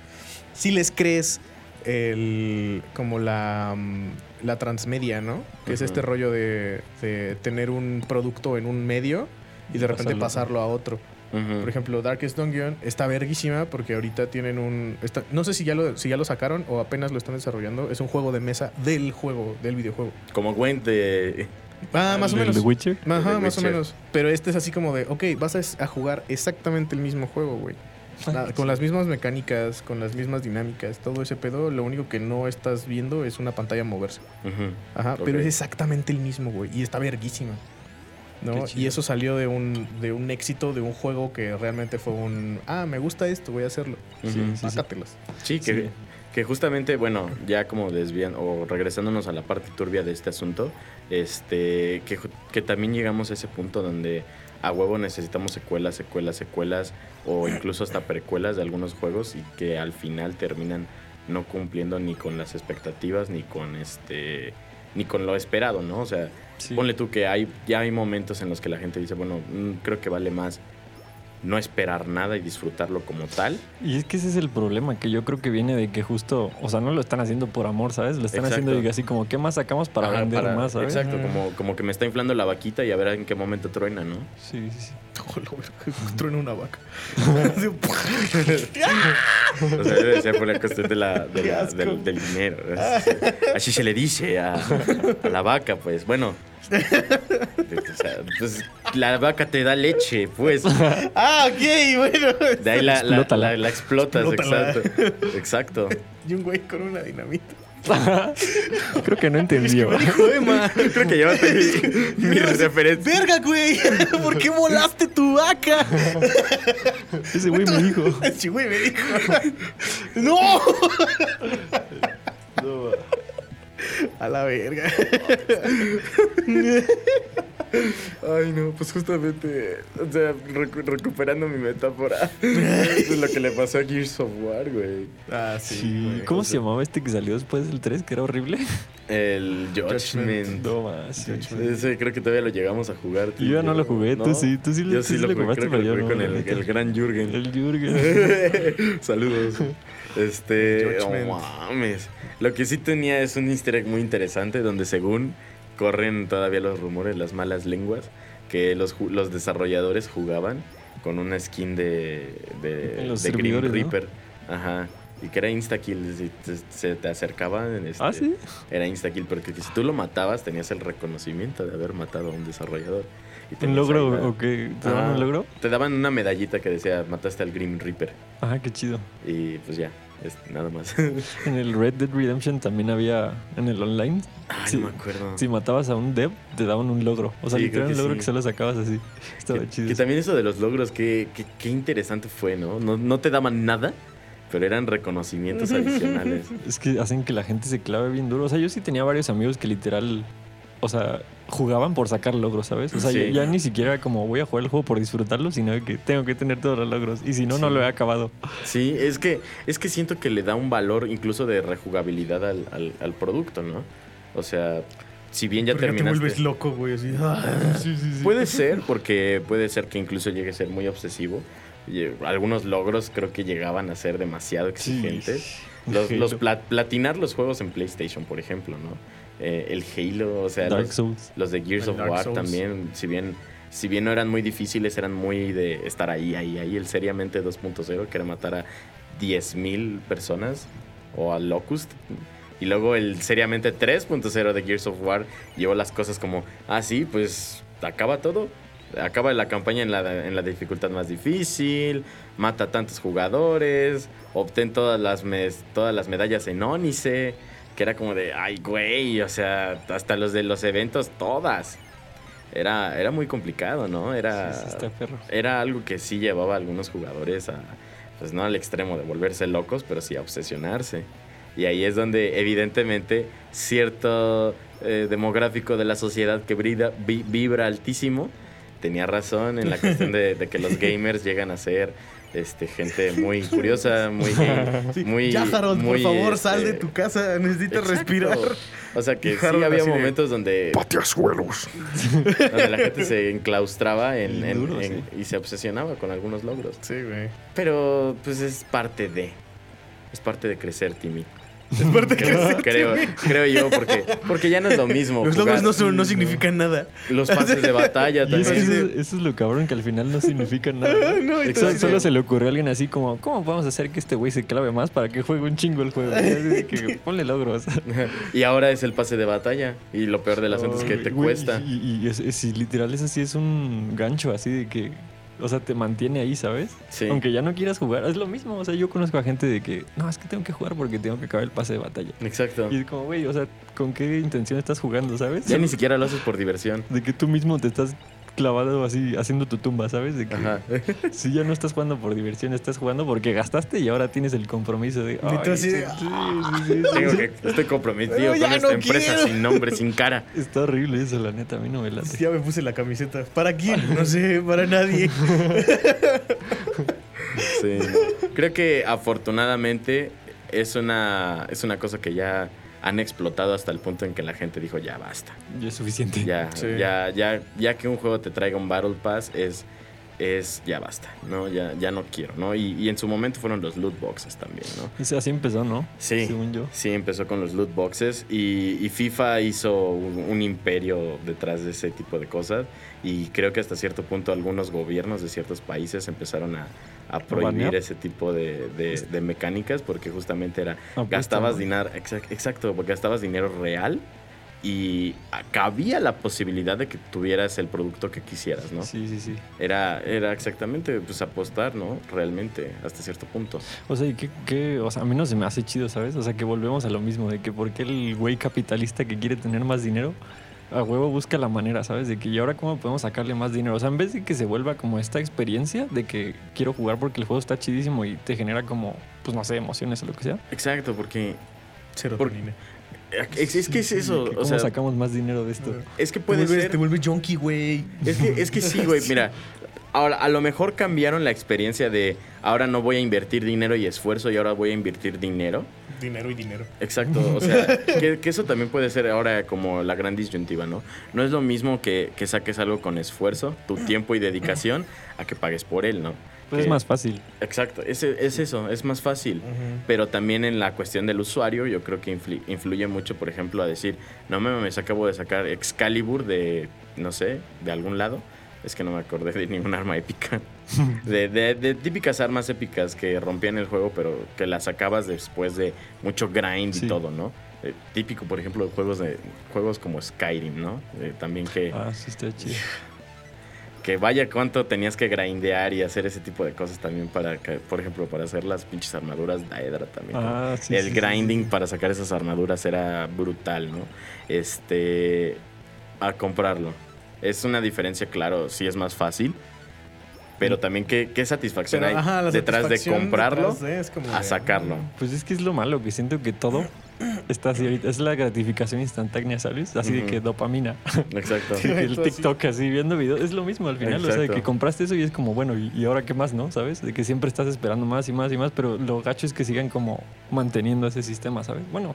si les crees el, como la, mm, la transmedia, ¿no? Que es este rollo de, de tener un producto en un medio y de repente Pasarlo. pasarlo a otro. Por ejemplo, Darkest Dungeon está verguísima porque ahorita tienen un... está- no sé si ya, lo, si ya lo sacaron o apenas lo están desarrollando. Es un juego de mesa del juego, del videojuego. Como Gwen de. Ah, más o ¿El menos. de Witcher? Ajá, The más o menos. Pero este es así como de, ok, vas a, jugar exactamente el mismo juego, güey. Nada, con las mismas mecánicas, con las mismas dinámicas, todo ese pedo. Lo único que no estás viendo es una pantalla moverse. Ujú. Ajá, pero es exactamente el mismo, güey. Y está verguísima. ¿No? Y eso salió de un, de un éxito de un juego que realmente fue un. Ah, me gusta esto, voy a hacerlo. Ujú. Sí, sí, sí. Sí, que, Sí. que justamente, bueno, ya como desvían o regresándonos a la parte turbia de este asunto, este, que, que también llegamos a ese punto donde a huevo necesitamos secuelas, secuelas, secuelas o incluso hasta precuelas de algunos juegos y que al final terminan no cumpliendo ni con las expectativas ni con este ni con lo esperado, ¿no? O sea, Sí. ponle tú que hay ya hay momentos en los que la gente dice, bueno, mm, creo que vale más no esperar nada y disfrutarlo como tal. Y es que ese es el problema, que yo creo que viene de que justo, o sea, no lo están haciendo por amor, ¿sabes? Lo están Exacto. haciendo digo, así como, ¿qué más sacamos para Ajá, vender para- más, ¿sabes? Exacto, como, como que me está inflando la vaquita y a ver en qué momento truena, ¿no? Sí, sí, sí. Truena una vaca. Así, O sea, debe ser por la cuestión de la, de la- del, del dinero. Así, se le dice a, a la vaca, pues. Bueno, o sea, pues, la vaca te da leche, pues. ah, ok, bueno. De ahí la, la, la- la explotas, Explótala. exacto. Exacto. Y un güey con una dinamita. (laughs) Creo que no entendió. (laughs) Creo que llévate mi, mi referencia. Verga, güey. (laughs) ¿Por qué volaste tu vaca? Ese güey me dijo. Sí, güey, me dijo. ¡No! A la verga. Ay, no, pues justamente, o sea, recu- recuperando mi metáfora. (laughs) Es lo que le pasó a Gears of War, güey. Ah, Sí. güey. ¿Cómo se llamaba este que salió después del 3, que era horrible? El (laughs) Judgment. Judgment. No más. sí, sí. Ese creo que todavía lo llegamos a jugar. y Yo ya no lo jugué, tú sí, tú sí, Yo tú sí sí lo lo que pero lo yo jugué no, con el, el gran Jürgen. El Jürgen. (laughs) Saludos. Este, Judgment. oh, mames. Lo que sí tenía es un easter egg muy interesante donde según corren todavía los rumores, las malas lenguas, que los, los desarrolladores jugaban con una skin de, de, En los de Grim. Reaper. Ajá. Y que era instakill, si te- se te acercaban. este, ¿Ah, sí? Era instakill, porque si tú lo matabas tenías el reconocimiento de haber matado a un desarrollador. Y ¿Un logro ahí la- o qué? ¿Te daban un logro? Te daban una medallita que decía, mataste al Grim Reaper. Ajá, qué chido. Y pues ya, es nada más. (laughs) En el Red Dead Redemption también había, en el online, Ay, Sí. no me acuerdo. si matabas a un dev, te daban un logro. O sea, Sí, literal un logro sí. que solo sacabas así. Estaba que, chido. que también eso de los logros, qué, qué, qué interesante fue, ¿no? ¿no? No te daban nada, pero eran reconocimientos (laughs) adicionales. Es que hacen que la gente se clave bien duro. O sea, yo sí tenía varios amigos que literal, o sea, jugaban por sacar logros, ¿sabes? O sea, Sí. ya, ya ni siquiera como voy a jugar el juego por disfrutarlo, sino que tengo que tener todos los logros. Y si no, no Sí. lo he acabado. Sí, es que, es que siento que le da un valor incluso de rejugabilidad al, al, al producto, ¿no? O sea, si bien ya Porque te terminaste... vuelves loco, güey. Así. ah. Puede (laughs) ser, porque puede ser que incluso llegue a ser muy obsesivo. Y, eh, Algunos logros creo que llegaban a ser demasiado exigentes. Los, los pla- platinar los juegos en PlayStation, por ejemplo, ¿no? Eh, el Halo, o sea, Dark los, Souls. los de Gears El of Dark War Souls. también, si bien, si bien no eran muy difíciles, eran muy de estar ahí, ahí, ahí. El seriamente 2.0, que era matar a 10.000 personas, o a Locust. Y luego el seriamente 3.0 de Gears of War llevó las cosas como, ah, sí, pues acaba todo. Acaba la campaña en la, en la dificultad más difícil, mata a tantos jugadores, obtén todas las, mes- todas las medallas en Ónice, que era como de, ay, güey, o sea, hasta los de los eventos, todas. Era, era muy complicado, ¿no? Era, Sí, sí, era algo que sí llevaba a algunos jugadores a, pues no al extremo de volverse locos, pero sí a obsesionarse. Y ahí es donde evidentemente cierto eh, demográfico de la sociedad que brida- vi- vibra altísimo tenía razón en la cuestión de, de que los (laughs) gamers llegan a ser este, gente muy curiosa, muy Sí, muy... ya, Harold, muy, por favor, sal de este, tu casa. Necesitas exacto. respirar. O sea que sí había de, momentos donde, Pateasuelos. donde la gente se enclaustraba en- Bien en- duro, en- y se obsesionaba con algunos logros. Sí, güey. Pero pues es parte de. Es parte de crecer, Timmy. Es parte de Creo, que creo, creo yo, porque, porque ya no es lo mismo. los jugar logros no, son- no significan nada. Los pases de batalla Y es que también. eso, eso es lo cabrón, que al final no significa (laughs) nada. ¿no? No, Solo- entonces- solo se le ocurrió a alguien así como, ¿cómo podemos hacer que este güey se clave más para que juegue un chingo el juego? Que (laughs) ponle logros. (laughs) Y ahora es el pase de batalla. Y lo peor del asunto es que te cuesta. Y, y es, es- y literal, es así, es un gancho así de que, o sea, te mantiene ahí, ¿sabes? Sí. Aunque ya no quieras jugar, es lo mismo. O sea, yo conozco a gente de que, no, es que tengo que jugar porque tengo que acabar el pase de batalla. Exacto. Y es como, güey, o sea, ¿con qué intención estás jugando, sabes? Ya ni (laughs) siquiera lo haces por diversión. De que tú mismo te estás clavado así, haciendo tu tumba, ¿sabes? De que Ajá. (laughs) si ya no estás jugando por diversión, estás jugando porque gastaste y ahora tienes el compromiso de... tú "Ay, así de, sí, sí, sí, sí". Tengo que, estoy comprometido con esta no empresa quiero. sin nombre, sin cara. (laughs) Está horrible eso, la neta, a mí no me late. Ya me puse la camiseta. ¿Para quién? No sé, para nadie. Sí. Creo que afortunadamente es una, es una cosa que ya han explotado hasta el punto en que la gente dijo ya basta. Ya es suficiente. Ya, Sí. ya, ya, ya que un juego te traiga un Battle Pass es es ya basta, ¿no? Ya, ya no quiero, ¿no? Y, y en su momento fueron los loot boxes también, ¿no? O sea, así empezó, ¿no? Sí, Según yo. sí, empezó con los loot boxes y, y FIFA hizo un, un imperio detrás de ese tipo de cosas y creo que hasta cierto punto algunos gobiernos de ciertos países empezaron a, a prohibir ese tipo de, de- de mecánicas porque justamente era Apuesta, gastabas dinero, exact- exacto, porque gastabas dinero real y cabía la posibilidad de que tuvieras el producto que quisieras, ¿no? Sí, sí, sí. Era, era exactamente pues apostar, ¿no? Realmente, hasta cierto punto. O sea, ¿y qué, qué- o sea, a mí no se me hace chido, ¿sabes? O sea, que volvemos a lo mismo, de que porque el güey capitalista que quiere tener más dinero, a huevo busca la manera, ¿sabes? De que y ahora cómo podemos sacarle más dinero. O sea, en vez de que se vuelva como esta experiencia de que quiero jugar porque el juego está chidísimo y te genera como, pues no sé, emociones o lo que sea. Exacto, porque Serotonina. Es, es que es eso, o ¿Cómo sea, sacamos más dinero de esto? es que Te puede vuelves, ser te vuelves junkie, güey. Es que, es que sí, güey, (laughs) mira. Ahora, a lo mejor cambiaron la experiencia de ahora no voy a invertir dinero y esfuerzo y ahora voy a invertir dinero. Dinero y dinero. Exacto, o sea, (laughs) que, que eso también puede ser ahora como la gran disyuntiva, ¿no? No es lo mismo que, que saques algo con esfuerzo, tu tiempo y dedicación, a que pagues por él, ¿no? Pues es más fácil. Exacto, es, es eso, es más fácil. Pero también en la cuestión del usuario, yo creo que influ- influye mucho, por ejemplo, a decir, no me mames, acabo de sacar Excalibur de, no sé, de algún lado. Es que no me acordé de ningún arma épica. (laughs) De, de- de típicas armas épicas que rompían el juego, pero que las sacabas después de mucho grind y todo, ¿no? Eh, típico, por ejemplo, de juegos, de, juegos como Skyrim, ¿no? Eh, también que, Ah, sí, está chido. (laughs) que vaya cuánto tenías que grindear y hacer ese tipo de cosas también para, que, por ejemplo, para hacer las pinches armaduras Daedra también. Ah, sí. el sí, sí, grinding para sacar esas armaduras era brutal, ¿no? Este. A comprarlo. Es una diferencia, claro, sí es más fácil. Pero también qué, qué satisfacción Pero, hay ajá, detrás de comprarlo detrás de es como a de- sacarlo. Pues es que es lo malo, que siento que todo está así ahorita. Es la gratificación instantánea, ¿sabes? Así de que dopamina. Exacto. (laughs) El Exacto, TikTok así viendo videos es lo mismo al final. O sea, de que compraste eso y es como, bueno, ¿y, y ahora qué más, no? ¿Sabes? De que siempre estás esperando más y más y más, pero lo gacho es que sigan como manteniendo ese sistema, ¿sabes? Bueno,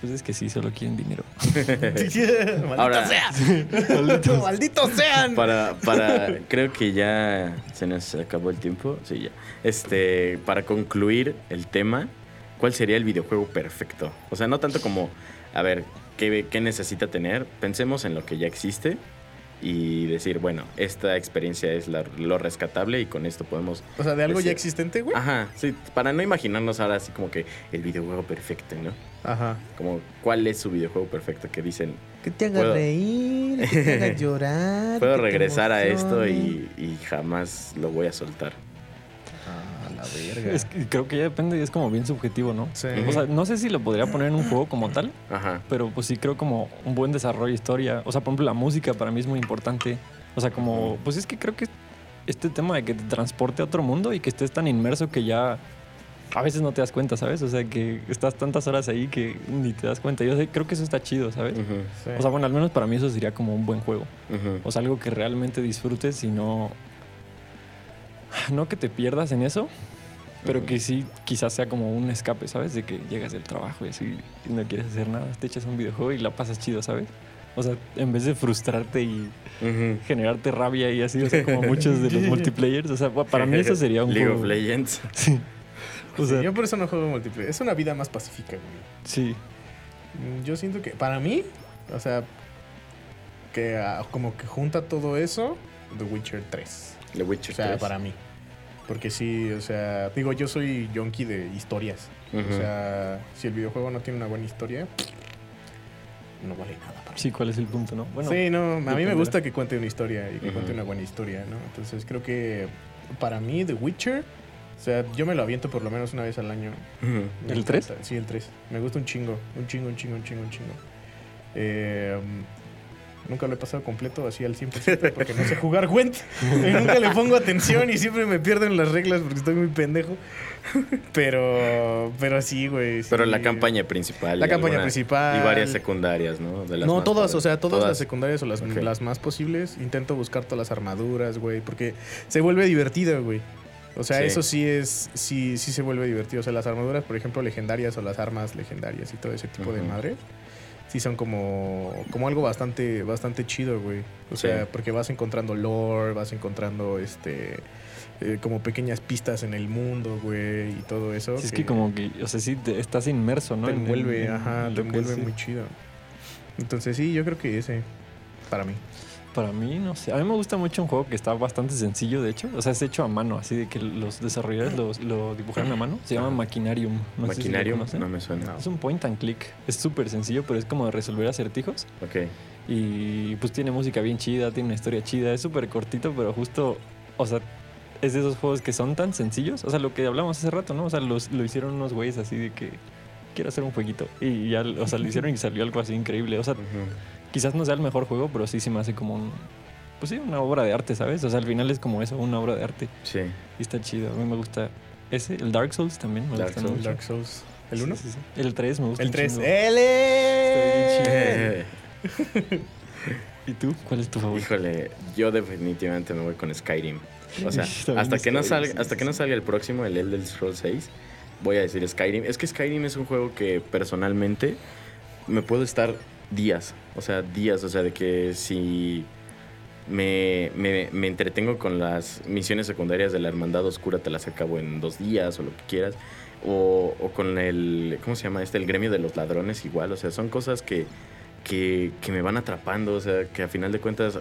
pues es que sí, solo quieren dinero. (laughs) Maldito Ahora- sea. (laughs) Malditos sean. Para, para, creo que ya se nos acabó el tiempo. Sí, ya. Este, para concluir el tema, ¿cuál sería el videojuego perfecto? O sea, no tanto como, a ver, ¿qué, qué necesita tener? Pensemos en lo que ya existe y decir, bueno, esta experiencia es la- lo rescatable y con esto podemos... O sea, de algo ya existente, güey. Ajá, sí, para no imaginarnos ahora así como que el videojuego perfecto, ¿no? Ajá. Como, ¿cuál es su videojuego perfecto? Que dicen, Que te haga Puedo- reír, que te haga (laughs) llorar. puedo regresar a esto y, y jamás lo voy a soltar. Ah, la verga. Es que creo que ya depende y es como bien subjetivo, ¿no? Sí. O sea, no sé si lo podría poner en un juego como tal, Ajá. pero pues sí creo como un buen desarrollo de historia. O sea, por ejemplo, la música para mí es muy importante. O sea, como, pues es que creo que este tema de que te transporte a otro mundo y que estés tan inmerso que ya a veces no te das cuenta, ¿sabes? O sea, que estás tantas horas ahí que ni te das cuenta. Yo sé- creo que eso está chido, ¿sabes? Sí. O sea, bueno, al menos para mí eso sería como un buen juego. O sea, algo que realmente disfrutes y no. No que te pierdas en eso, pero Ujú. que sí quizás sea como un escape, ¿sabes? De que llegas del trabajo y así y no quieres hacer nada, te echas un videojuego y la pasas chido, ¿sabes? O sea, en vez de frustrarte y Ujú. generarte rabia y así, o sea, como muchos de los (laughs) multiplayers, o sea, para mí eso sería un League juego. of Legends. Sí. O Sí, sea, yo por eso no juego multiplayer. Es una vida más pacífica, güey. sí. Mm, Yo siento que, para mí, o sea, que ah, como que junta todo eso, The Witcher 3. The Witcher O sea, 3. para mí. Porque sí, o sea, digo, yo soy junkie de historias. O sea, si el videojuego no tiene una buena historia, no vale nada para. Sí, ¿cuál es el punto, no? Bueno, sí, no, a mí me gusta que cuente una historia y que cuente una buena historia, ¿no? Entonces creo que para mí The Witcher, o sea, yo me lo aviento por lo menos una vez al año. Me ¿El encanta. 3? Sí, el 3. Me gusta un chingo, un chingo, un chingo, un chingo, un chingo. Eh, nunca lo he pasado completo así al 100% porque no sé jugar Gwent. (laughs) Y nunca le pongo atención y siempre me pierden las reglas porque estoy muy pendejo. Pero, pero sí, güey. sí. Pero la campaña principal. La campaña algunas- principal. Y varias secundarias, ¿no? De las No, todas, padres. o sea, todas, las secundarias o las, Ok. las más posibles. Intento buscar todas las armaduras, güey, porque se vuelve divertido, güey. O sea, Sí. eso sí es, sí, sí se vuelve divertido. O sea, las armaduras, por ejemplo, legendarias o las armas legendarias y todo ese tipo de madre. sí son como, como algo bastante, bastante chido, güey. O Sí. sea, porque vas encontrando lore, vas encontrando este eh, como pequeñas pistas en el mundo, güey, y todo eso. Sí, es que como que, o sea, sí, te- estás inmerso, ¿no? te En- envuelve, en- ajá, en te envuelve muy chido. Entonces sí, yo creo que ese, para mí. Para mí, no sé. A mí me gusta mucho un juego que está bastante sencillo, de hecho. O sea, es hecho a mano, así de que los desarrolladores lo, dibujaron a mano. Se llama. Maquinarium. No sé si no me suena. Es un point and click. Es súper sencillo, pero es como de resolver acertijos. Ok. Y pues tiene música bien chida, tiene una historia chida. Es súper cortito, pero justo, o sea, es de esos juegos que son tan sencillos. O sea, lo que hablamos hace rato, ¿no? O sea, los, lo hicieron unos güeyes así de que quiero hacer un jueguito. Y ya, o sea, lo hicieron y salió algo así increíble. O sea. Quizás no sea el mejor juego, pero sí se me hace como un. Pues sí, una obra de arte, ¿sabes? O sea, al final es como eso, una obra de arte. Sí. Y está chido. A mí me gusta ese. El Dark Souls también me Dark gusta Souls. mucho. Dark Souls. ¿El 1? Sí, sí, sí. El 3 me gusta El un 3. chingo. ¡L! (laughs) ¿Y tú? ¿Cuál es tu favorito? híjole, yo definitivamente me voy con Skyrim. O sea, (laughs) hasta que no salga, hasta que no salga el próximo, el Elder Scrolls 6, voy a decir Skyrim. Es que Skyrim es un juego que personalmente me puedo estar días, o sea, días, o sea, de que si me, me, me entretengo con las misiones secundarias de la Hermandad Oscura, te las acabo en dos días o lo que quieras. O, o con el, ¿cómo se llama este? El gremio de los ladrones igual. O sea, son cosas que, que, que me van atrapando. O sea, que a final de cuentas,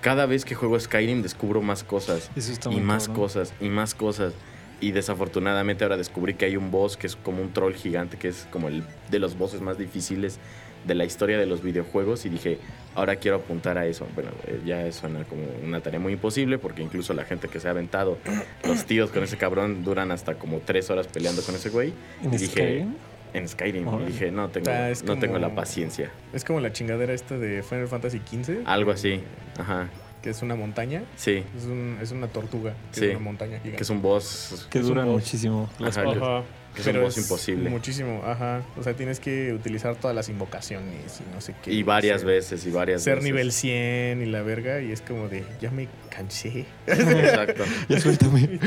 cada vez que juego Skyrim descubro más cosas. Eso está Y más cabrón. cosas, y más cosas. Y desafortunadamente ahora descubrí que hay un boss que es como un troll gigante, que es como el de los bosses más difíciles de la historia de los videojuegos. Y dije, ahora quiero apuntar a eso. Bueno, eh, ya suena como una tarea muy imposible, porque incluso la gente que se ha aventado, los tíos con ese cabrón duran hasta como tres horas peleando con ese güey. ¿En Y dije, Skyrim? En Skyrim. Y dije, no tengo, Ah, no tengo la paciencia. Es como la chingadera esta de Final Fantasy XV. Algo así. Ajá. Que es una montaña. Sí. Es, un- es una tortuga. Que Sí. es una montaña gigante. Que es un boss. Que boss. muchísimo. Las Ajá, que es un Pero boss imposible. Muchísimo, ajá. O sea, tienes que utilizar todas las invocaciones y no sé qué. Y varias ser, veces, y varias Ser veces. nivel 100 y la verga. Y es como de, ya me cansé. (laughs) Exacto. (laughs) Ya suéltame.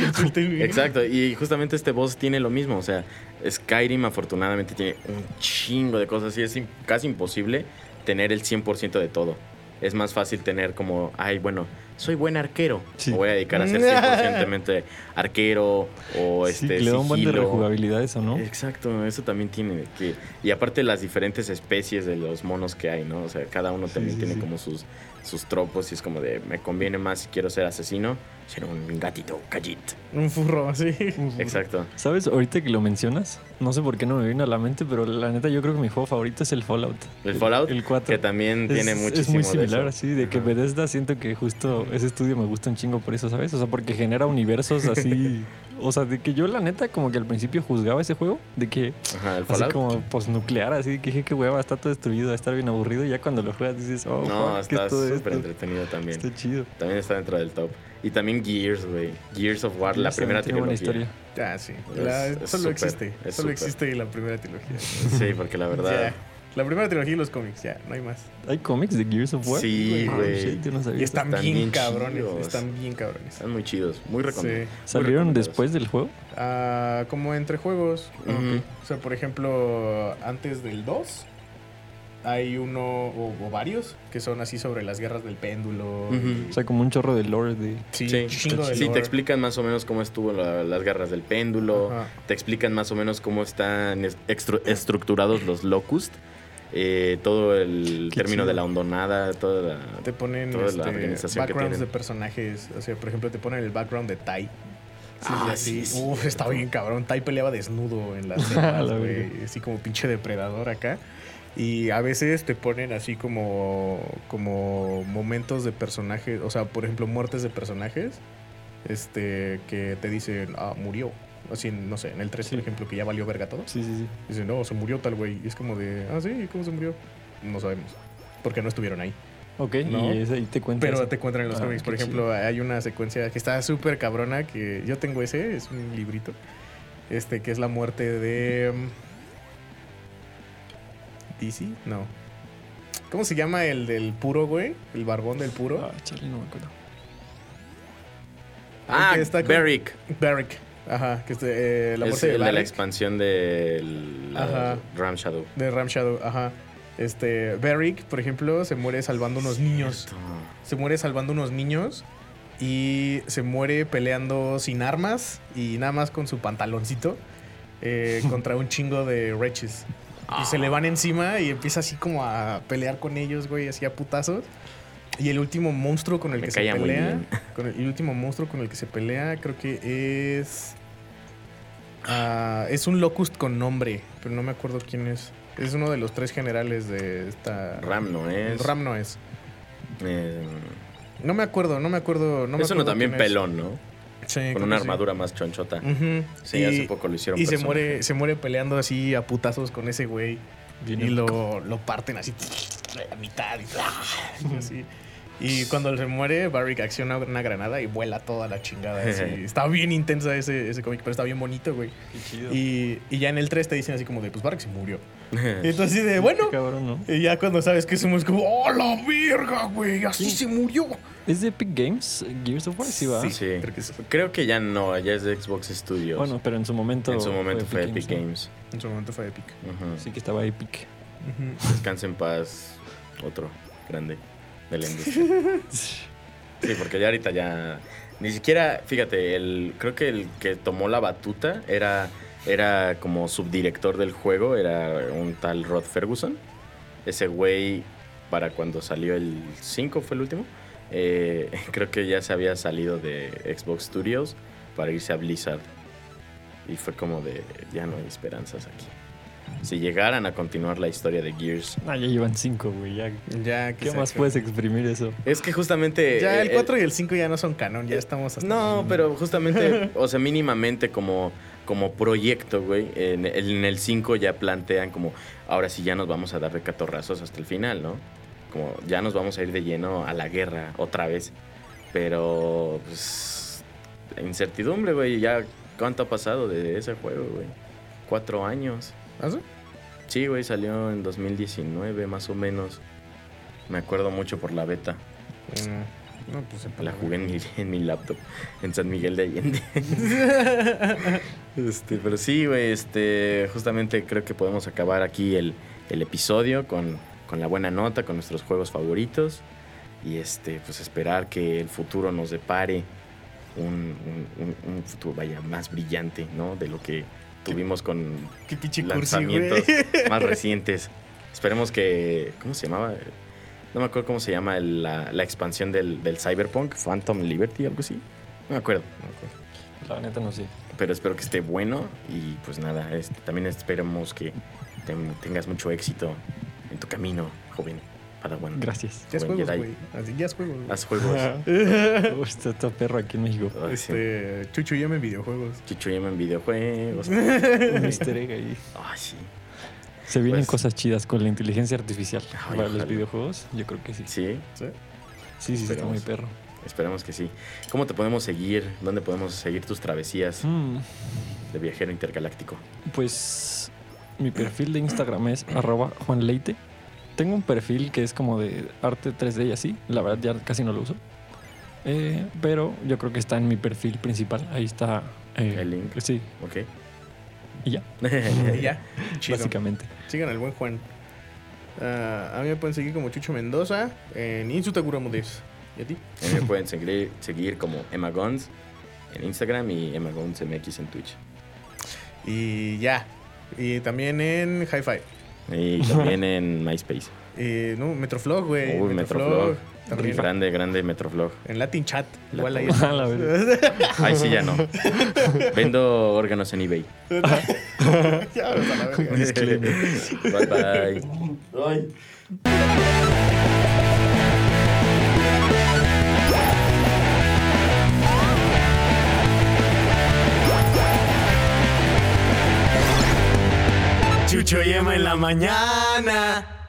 Exacto, y justamente este boss tiene lo mismo, o sea, Skyrim afortunadamente tiene un chingo de cosas y es casi imposible tener el 100% de todo. Es más fácil tener como, ay, bueno, soy buen arquero, Sí. me voy a dedicar a ser (laughs) 100% arquero o Sí, este que le da un buen de rejugabilidad eso, ¿no? Exacto, eso también tiene que y aparte las diferentes especies de los monos que hay, ¿no? O sea, cada uno Sí, también sí, tiene sí. como sus sus tropos y es como de me conviene más si quiero ser asesino, ser un gatito callit. Un furro, así. Exacto. ¿Sabes? Ahorita que lo mencionas, no sé por qué no me vino a la mente, pero la neta yo creo que mi juego favorito es el Fallout. El Fallout, El 4. que también Es- tiene es, muchísimo muy de similar, eso. así, de que. Bethesda siento que justo ese estudio me gusta un chingo por eso, ¿sabes? O sea, porque genera universos así. (laughs) o sea, de que yo la neta como que al principio juzgaba ese juego, de que Ajá, el así como postnuclear, así que dije que hueva, está todo destruido, va a estar bien aburrido. Y ya cuando lo juegas dices, oh, no, ¿qué está súper esto? entretenido también. Está chido. También está dentro del top. Y también Gears, güey. Gears of War, la primera tiene trilogía. buena historia. Ah, sí. Es- La- es solo existe. Solo existe la primera trilogía. Sí, porque la verdad. (laughs) La primera trilogía y los cómics, ya, no hay más. ¿Hay cómics de Gears of War? Sí, güey. no sabía Y están, Están bien, bien cabrones. chidos. Están bien cabrones. Están muy chidos, muy Sí. recomendables. ¿Salieron recomendados. después del juego? Ah, como entre juegos. O sea, por ejemplo, antes del 2 hay uno o, o varios que son así sobre las guerras del péndulo. Y- O sea, como un chorro de lore de... sí, Sí, un chingo de sí, te explican más o menos cómo estuvo la- las garras del péndulo. Te explican más o menos cómo están estructurados los locust. Eh, todo el Qué término chido. de la hondonada, toda la. Te ponen Toda la este, organización que backgrounds de personajes. O sea, por ejemplo, te ponen el background de Tai. Ah, así. sí, sí, Uf, está bien cabrón. Tai peleaba desnudo en las (laughs) selvas, la güey. Así como pinche depredador acá. Y a veces te ponen así como, como momentos de personajes. O sea, por ejemplo, muertes de personajes. Este, que te dicen, ah, murió. Así, no sé, en el 3, Sí. por ejemplo, que ya valió verga todo. Sí, sí, sí. Dicen, no, se murió tal güey. Y es como de, ah, sí, ¿cómo se murió? No sabemos. Porque no estuvieron ahí. Ok, ¿No? y ese ahí te cuentas. Pero te encuentran en los Ah, cómics. Por ejemplo, hay una secuencia que está súper cabrona que yo tengo ese, es un librito. Este, que es la muerte de. mm, ¿DC? No. ¿Cómo se llama el del puro, güey? El barbón del puro. Ah, chale, no me acuerdo. Ah, que está con- Beric. Ajá, que es de, eh, la es de el de la expansión de Ajá. Ram Shadow. De Ram Shadow, ajá. Este, Beric, por ejemplo, se muere salvando unos niños. Se muere salvando unos niños y se muere peleando sin armas y nada más con su pantaloncito eh, (laughs) contra un chingo de reches. Y se le van encima y empieza así como a pelear con ellos, güey, así a putazos. Y el último monstruo con el Me que se pelea, (laughs) con el, el último monstruo con el que se pelea, creo que es ah, es un locust con nombre, pero no me acuerdo quién es. Es uno de los tres generales de esta Ram no es. Ram no es. Eh, No me acuerdo, no me acuerdo, no me es uno acuerdo también es. pelón, ¿no? Sí, Con una sí. armadura más chonchota. Sí, y, hace poco lo hicieron. y se muere, se muere peleando así a putazos con ese güey. Y lo, lo parten así a mitad y, así. Y cuando se muere, Barrick acciona una granada y vuela toda la chingada. (laughs) así. Está bien intensa ese, ese cómic, pero está bien bonito, güey. Y, y ya en el 3 te dicen así como de, pues Barrick se murió. (laughs) Y entonces así de, bueno. Qué cabrón, ¿no? Y ya cuando sabes que somos como, ¡oh, la verga, güey! Así se murió. ¿Es de Epic Games? Gears of War, sí, va. Sí, creo que sí. Creo que ya no, ya es de Xbox Studios. Bueno, pero en su momento. en su momento fue Epic. Games. En su momento fue épico. Ujú. Sí, que estaba Epic. Descansa en paz, otro grande de la industria. (laughs) Sí, porque ya ahorita ya. Ni siquiera, fíjate, el, creo que el que tomó la batuta era, era como subdirector del juego, era un tal Rod Ferguson. Ese güey, para cuando salió el 5, fue el último, eh, (laughs) creo que ya se había salido de Xbox Studios para irse a Blizzard. Y fue como de, ya no hay esperanzas aquí. Si llegaran a continuar la historia de Gears. Ah, ya llevan cinco, güey. Ya. Ya, que ¿Qué más puedes exprimir eso? Es que justamente... Ya eh, el 4 y el 5 ya no son canon, ya estamos hasta. No, pero justamente, (laughs) o sea, mínimamente como, como proyecto, güey, en, en el 5 ya plantean como, ahora sí ya nos vamos a dar de catorrazos hasta el final, ¿no? Como ya nos vamos a ir de lleno a la guerra otra vez. Pero, pues, incertidumbre, güey, ya, ¿cuánto ha pasado de ese juego, güey? Cuatro años. ¿Ah, sí? Sí, güey, salió en 2019, más o menos. Me acuerdo mucho por la beta. Mm, No, pues La la jugué en mi, en mi laptop, en San Miguel de Allende. (laughs) este, pero sí, güey, este, justamente creo que podemos acabar aquí el, el episodio con, con la buena nota, con nuestros juegos favoritos. Y este, pues esperar que el futuro nos depare un, un- un- un futuro, vaya, más brillante, ¿no? De lo que tuvimos con Qué cursi, lanzamientos (laughs) más recientes. Esperemos que. ¿Cómo se llamaba? No me acuerdo cómo se llama el- la, la expansión del, del Cyberpunk, Phantom Liberty, algo así. No me acuerdo. La neta no sé. Pero espero que esté bueno y pues nada, este, también esperemos que ten- tengas mucho éxito en tu camino, joven Padawan. Gracias. Ya es juegos, güey. Así, ya es juegos. Haz juegos. Uy, está, está perro aquí en México. Este, Chucho, llame videojuegos. Chichuyama en videojuegos. Un easter egg ahí. Ay, sí. Se vienen Pues- cosas chidas con la inteligencia artificial Ay, para los videojuegos. Yo creo que sí. Sí, ¿Sí? Sí, sí, está Esperemos. muy perro. esperemos que sí. ¿Cómo te podemos seguir? ¿Dónde podemos seguir tus travesías Mm, de viajero intergaláctico? pues mi perfil de Instagram es arroba juanleite. Tengo un perfil que es como de arte 3D y así. La verdad ya casi no lo uso. Eh, pero yo creo que está en mi perfil principal. Ahí está. eh, El link. Sí, ¿Ok? y ya, (laughs) Y ya. (laughs) Chido. básicamente. Sigan al buen Juan. Ah, a mí me pueden seguir como Chucho Mendoza en Insutaguramudes. ¿Y a ti? A mí me pueden seguir, seguir como Emma Gons en Instagram y Emma Gons MX en Twitch. Y ya. Y también en Hi-Fi. Y también en MySpace. (laughs) Eh, no, Metroflog, güey. Uy, Metroflog. También. Grande, grande Metroflog. En Latin Chat. Igual ahí. (laughs) A la verga. (laughs) Ay, sí, ya no. Vendo órganos en eBay. ya. Disclaimer. Bye bye. Chucho y Emma en la mañana.